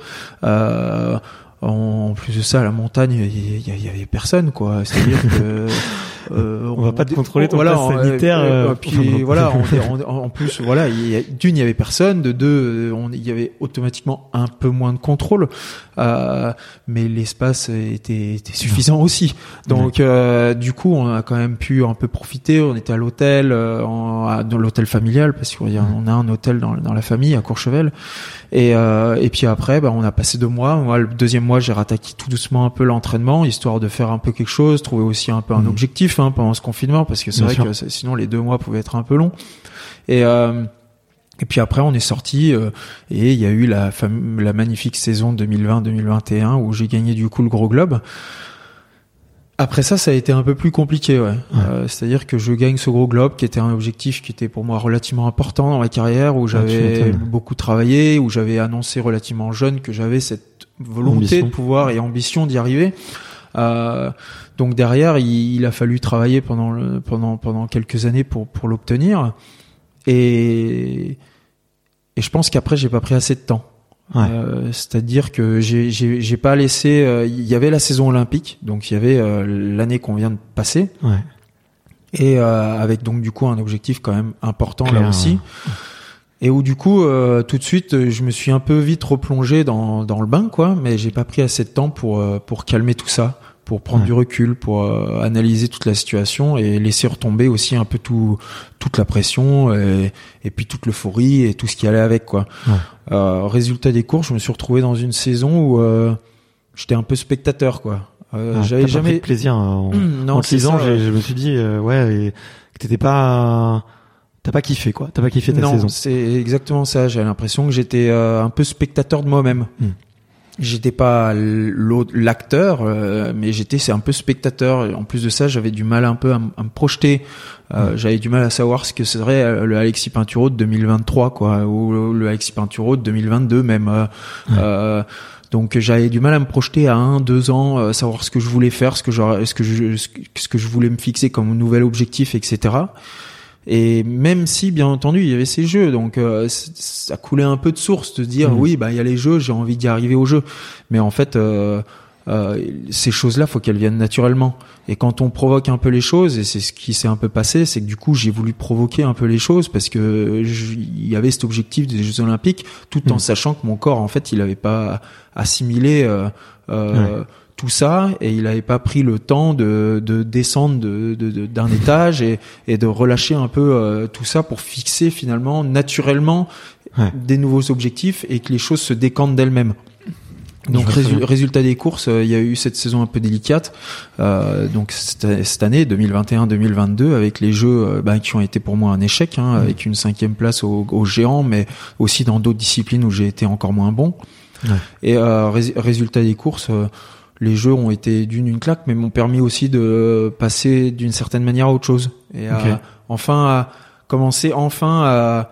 Euh, en plus de ça, à la montagne, il y, avait personne, quoi. C'est-à-dire que euh, On va pas te contrôler ton voilà, on- sanitaire, euh, euh, euh, puis voilà, on- on- en plus, voilà, d'une, il y avait personne, de deux, euh, on, il y avait automatiquement un peu moins de contrôle, euh, mais l'espace était, était suffisant aussi. Donc, euh, du coup, on a quand même pu un peu profiter. On était à l'hôtel, euh, dans l'hôtel familial, parce qu'on a, un hôtel dans, dans la famille à Courchevel. Et, euh, et puis après, bah, on a passé deux mois. Moi, le deuxième mois, j'ai rattaqué tout doucement un peu l'entraînement, histoire de faire un peu quelque chose, trouver aussi un peu un Mhm. objectif hein, pendant ce confinement, parce que c'est vrai sûr. que sinon les deux mois pouvaient être un peu longs. Et euh, et puis après, on est sorti euh, et il y a eu la, la magnifique saison 2020-2021 où j'ai gagné du coup le Gros Globe. Après ça, ça a été un peu plus compliqué, ouais. Euh, C'est-à-dire que je gagne ce Gros Globe, qui était un objectif qui était pour moi relativement important dans ma carrière, où Ah, j'avais beaucoup travaillé, où j'avais annoncé relativement jeune que j'avais cette volonté Ambition. de pouvoir et ambition d'y arriver. Euh, donc derrière, il, il a fallu travailler pendant le, pendant pendant quelques années pour pour l'obtenir. Et et je pense qu'après j'ai pas pris assez de temps. Ouais. Euh, C'est-à-dire que j'ai pas laissé. euh, Il y avait la saison olympique, donc il y avait euh, l'année qu'on vient de passer, Ouais. et euh, avec donc du coup un objectif quand même important là aussi. Et où du coup euh, tout de suite je me suis un peu vite replongé dans dans le bain quoi, mais j'ai pas pris assez de temps pour pour calmer tout ça, pour prendre Ouais. du recul, pour euh, analyser toute la situation et laisser retomber aussi un peu tout toute la pression et, et puis toute l'euphorie et tout ce qui allait avec quoi. Ouais. Euh, résultat des courses, je me suis retrouvé dans une saison où euh, j'étais un peu spectateur quoi. Euh, Ah, J'avais t'as pas jamais de plaisir hein, en, non, en te c'est lisant. ça, j'ai- ouais. Je me suis dit euh, ouais, que t'étais pas, t'as pas kiffé quoi. T'as pas kiffé ta non, saison. c'est exactement ça. J'ai l'impression que j'étais euh, un peu spectateur de moi-même. Hmm. J'étais pas l'acteur, euh, mais j'étais c'est un peu spectateur. En plus de ça, j'avais du mal un peu à, me projeter. Euh, J'avais du mal à savoir ce que serait euh, le Alexis Pinturo de 2023, quoi, ou le- le Alexis Pinturo de 2022 même. euh, euh, donc j'avais du mal à me projeter à un, deux ans, euh, savoir ce que je voulais faire, ce que j'aurais- ce que je, ce que- ce que je voulais me fixer comme nouvel objectif, etc. Et même si, bien entendu, il y avait ces jeux, donc euh, ça coulait un peu de source de dire Mhm. oui, bah il y a les jeux, j'ai envie d'y arriver aux jeux. Mais en fait, euh, euh, ces choses-là, faut qu'elles viennent naturellement. Et quand on provoque un peu les choses, et c'est ce qui s'est un peu passé, c'est que du coup, j'ai voulu provoquer un peu les choses parce que il y avait cet objectif des Jeux Olympiques, tout en Mhm. sachant que mon corps, en fait, il n'avait pas assimilé. Euh, euh, tout ça et il n'avait pas pris le temps de, de descendre de, de- de- d'un étage et, et de relâcher un peu euh, tout ça pour fixer finalement naturellement Ouais. des nouveaux objectifs et que les choses se décantent d'elles-mêmes. Donc résu- résultat des courses, euh, il y a eu cette saison un peu délicate. Euh, donc cette, année 2021-2022 avec les jeux euh, bah, qui ont été pour moi un échec, hein, avec une cinquième place au, au géant, mais aussi dans d'autres disciplines où j'ai été encore moins bon. Ouais. Et euh, rés- résultat des courses, euh, les jeux ont été d'une une claque, mais m'ont permis aussi de passer d'une certaine manière à autre chose et à- Ok. enfin à commencer enfin à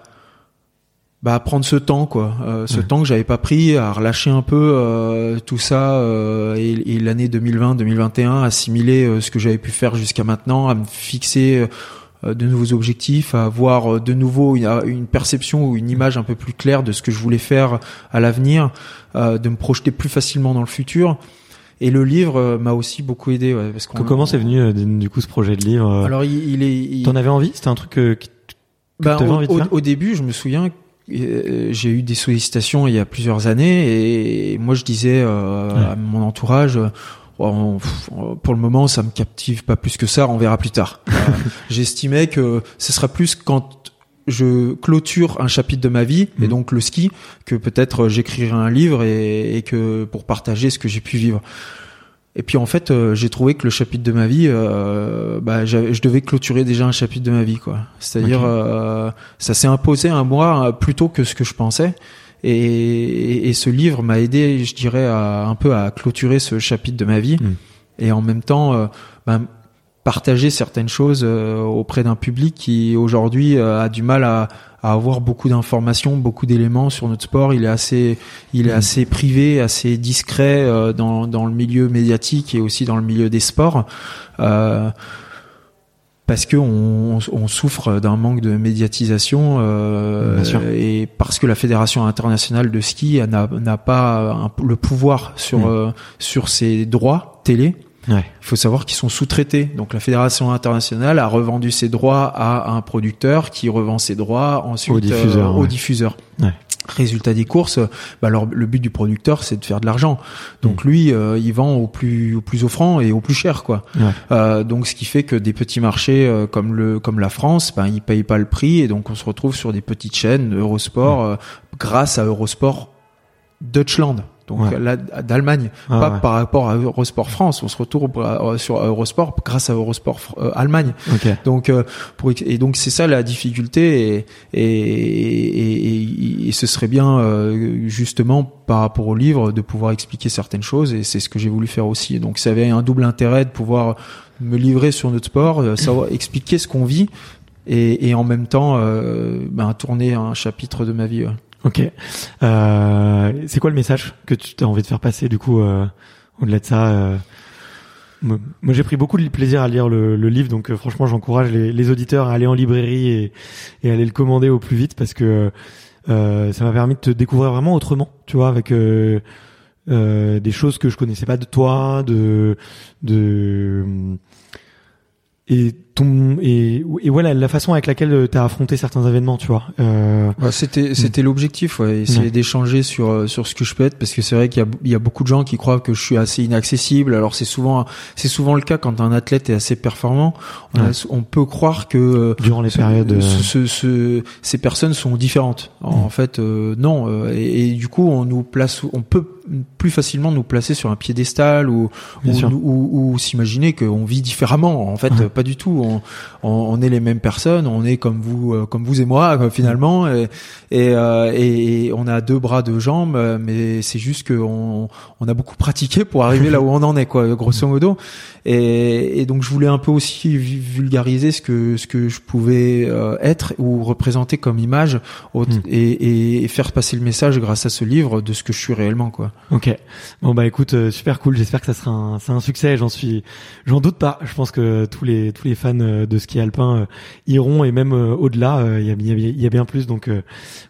bah, à prendre ce temps quoi, Euh, ce Ouais. temps que j'avais pas pris, à relâcher un peu euh, tout ça euh, et, et l'année 2020-2021, assimiler euh, ce que j'avais pu faire jusqu'à maintenant, à me fixer euh, de nouveaux objectifs, à avoir euh, de nouveau une, une perception ou une image un peu plus claire de ce que je voulais faire à l'avenir, euh, de me projeter plus facilement dans le futur. Et le livre euh, m'a aussi beaucoup aidé ouais, parce qu'on Comment c'est venu euh, du coup ce projet de livre euh? Alors il, il est il- T'en avais envie? C'était un truc Ben, t'avais au, envie de au- faire? au début, je me souviens, j'ai eu des sollicitations il y a plusieurs années et moi je disais euh, Ouais. à mon entourage. Oh, pour le moment, ça me captive pas plus que ça. On verra plus tard. Euh, J'estimais que ce sera plus quand je clôture un chapitre de ma vie et Mhm. donc le ski que peut-être euh, j'écrirai un livre et, et que pour partager ce que j'ai pu vivre. Et puis en fait, euh, j'ai trouvé que le chapitre de ma vie, euh, bah, je devais clôturer déjà un chapitre de ma vie, quoi. C'est-à-dire, euh, ça s'est imposé à moi euh, plus tôt que ce que je pensais. Et, et, et ce livre m'a aidé, je dirais, à, un peu à clôturer ce chapitre de ma vie. Mm. Et en même temps, bah, partager certaines choses euh, auprès d'un public qui aujourd'hui euh, a du mal à, à avoir beaucoup d'informations, beaucoup d'éléments sur notre sport. Il est assez, il est Mm. assez privé, assez discret euh, dans, dans le milieu médiatique et aussi dans le milieu des sports. Euh, parce que on, on souffre d'un manque de médiatisation euh, et parce que la fédération internationale de ski n'a pas un- le pouvoir sur Mm. euh, sur ses droits télé. Ouais. Il faut savoir qu'ils sont sous-traités. Donc la fédération internationale a revendu ses droits à un producteur qui revend ses droits ensuite Au diffuseur, euh, au ouais. diffuseur. Ouais. Résultat des courses, bah alors le but du producteur c'est de faire de l'argent. Donc Mm. lui, euh, il vend au plus au plus offrant et au plus cher quoi. Ouais. Euh, donc ce qui fait que des petits marchés euh, comme le comme la France, ben ils payent pas le prix et donc on se retrouve sur des petites chaînes Eurosport euh, grâce à Eurosport Deutschland. Donc Ouais. là d'Allemagne, Ah, pas ouais. par rapport à Eurosport France, on se retrouve euh, sur Eurosport grâce à Eurosport euh, Allemagne. Ok. Donc euh, pour et donc c'est ça la difficulté et et, et, et- ce serait bien euh, justement par rapport au livre de pouvoir expliquer certaines choses et c'est ce que j'ai voulu faire aussi. Donc ça avait un double intérêt de pouvoir me livrer sur notre sport, euh, savoir expliquer ce qu'on vit et, et en même temps euh, ben, tourner un chapitre de ma vie. ouais. Ok. Euh, c'est quoi le message que tu as envie de faire passer du coup euh, au-delà de ça euh, Moi, j'ai pris beaucoup de plaisir à lire le, livre, donc euh, franchement j'encourage les, auditeurs à aller en librairie et, et aller le commander au plus vite parce que euh, ça m'a permis de te découvrir vraiment autrement, tu vois, avec des choses que je connaissais pas de toi, de de et ton et, et voilà la façon avec laquelle tu as affronté certains événements, tu vois. Euh, Ouais, c'était c'était l'objectif, ouais, essayer Ouais. d'échanger sur euh, sur ce que je peux être, parce que c'est vrai qu'il y a il y a beaucoup de gens qui croient que je suis assez inaccessible. Alors c'est souvent c'est souvent le cas quand un athlète est assez performant. On, a- Ouais. on peut croire que euh, durant les ce- périodes euh, ce- ce- ce- ces personnes sont différentes. En Mm. fait, euh, non. euh, et, et du coup, on nous place, on peut plus facilement nous placer sur un piédestal ou ou, ou, ou s'imaginer qu'on vit différemment. En fait, Ouais. euh, pas du tout. On, on, on est les mêmes personnes. On est comme vous, euh, comme vous et moi, quoi, finalement. Et, et, euh, et- et on a deux bras, deux jambes, euh, mais c'est juste qu'on on a beaucoup pratiqué pour arriver là où on en est, quoi, grosso modo. Et, et donc je voulais un peu aussi vu- vulgariser ce que ce que je pouvais euh, être ou représenter comme image au- Mm. et, et faire passer le message grâce à ce livre de ce que je suis réellement, quoi. Ok. Bon bah écoute, euh, super cool. J'espère que ça sera un, un succès. J'en suis, j'en doute pas. Je pense que tous les tous les fans euh, de ski alpin euh, iront et même euh, au-delà. Il y, a, y, a, y a bien plus. Donc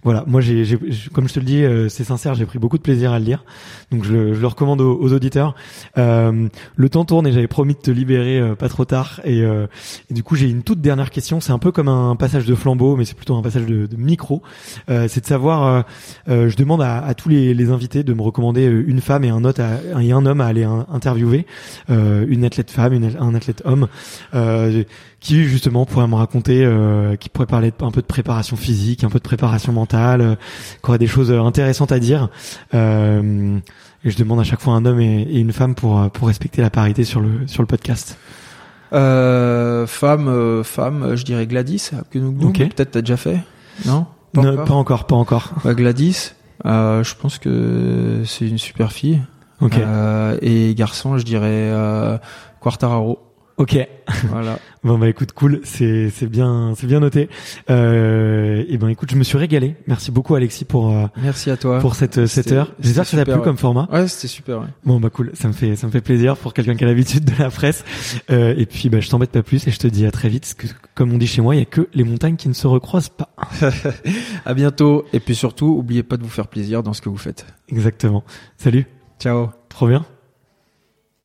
voilà. Moi j'ai, j'ai- comme je te le dis, c'est sincère. J'ai pris beaucoup de plaisir à le lire. Donc je, je le recommande aux, aux auditeurs. Le temps tourne et j'avais promis de te libérer pas trop tard. Et, et du coup j'ai une toute dernière question. C'est un peu comme un passage de flambeau, mais c'est plutôt un passage de, de micro. C'est de savoir. je demande à, à tous les, les invités de me recommander une femme et un, autre à, et un homme à aller in- interviewer, euh, une athlète femme, une, un athlète homme, euh, qui justement pourrait me raconter, euh, qui pourrait parler un peu de préparation physique, un peu de préparation mentale, euh, qui aurait des choses euh, intéressantes à dire. Euh, et je demande à chaque fois un homme et, et une femme pour euh, pour respecter la parité sur le sur le podcast. Euh, femme, euh, femme, je dirais Gladys. Que nous, Ok. peut-être t'as déjà fait, non? Non, encore? pas encore, pas encore. Bah, Gladys, euh, je pense que c'est une super fille. Ok, Euh, et garçon, je dirais euh, Quartararo. Ok. voilà. Bon bah écoute, cool, c'est c'est bien, c'est bien noté. Euh, et ben écoute, je me suis régalé. Merci beaucoup Alexis pour euh, Merci à toi. pour cette cette C'était- heure. J'espère que ça t'a plu comme format. Ouais, c'était super. Ouais. Bon bah cool, ça me fait ça me fait plaisir pour quelqu'un qui a l'habitude de la presse. Euh, et puis bah je t'embête pas plus et je te dis à très vite parce que comme on dit chez moi, il y a que les montagnes qui ne se recroisent pas. À bientôt. Et puis surtout, oubliez pas de vous faire plaisir dans ce que vous faites. Exactement. Salut. Ciao. Trop bien.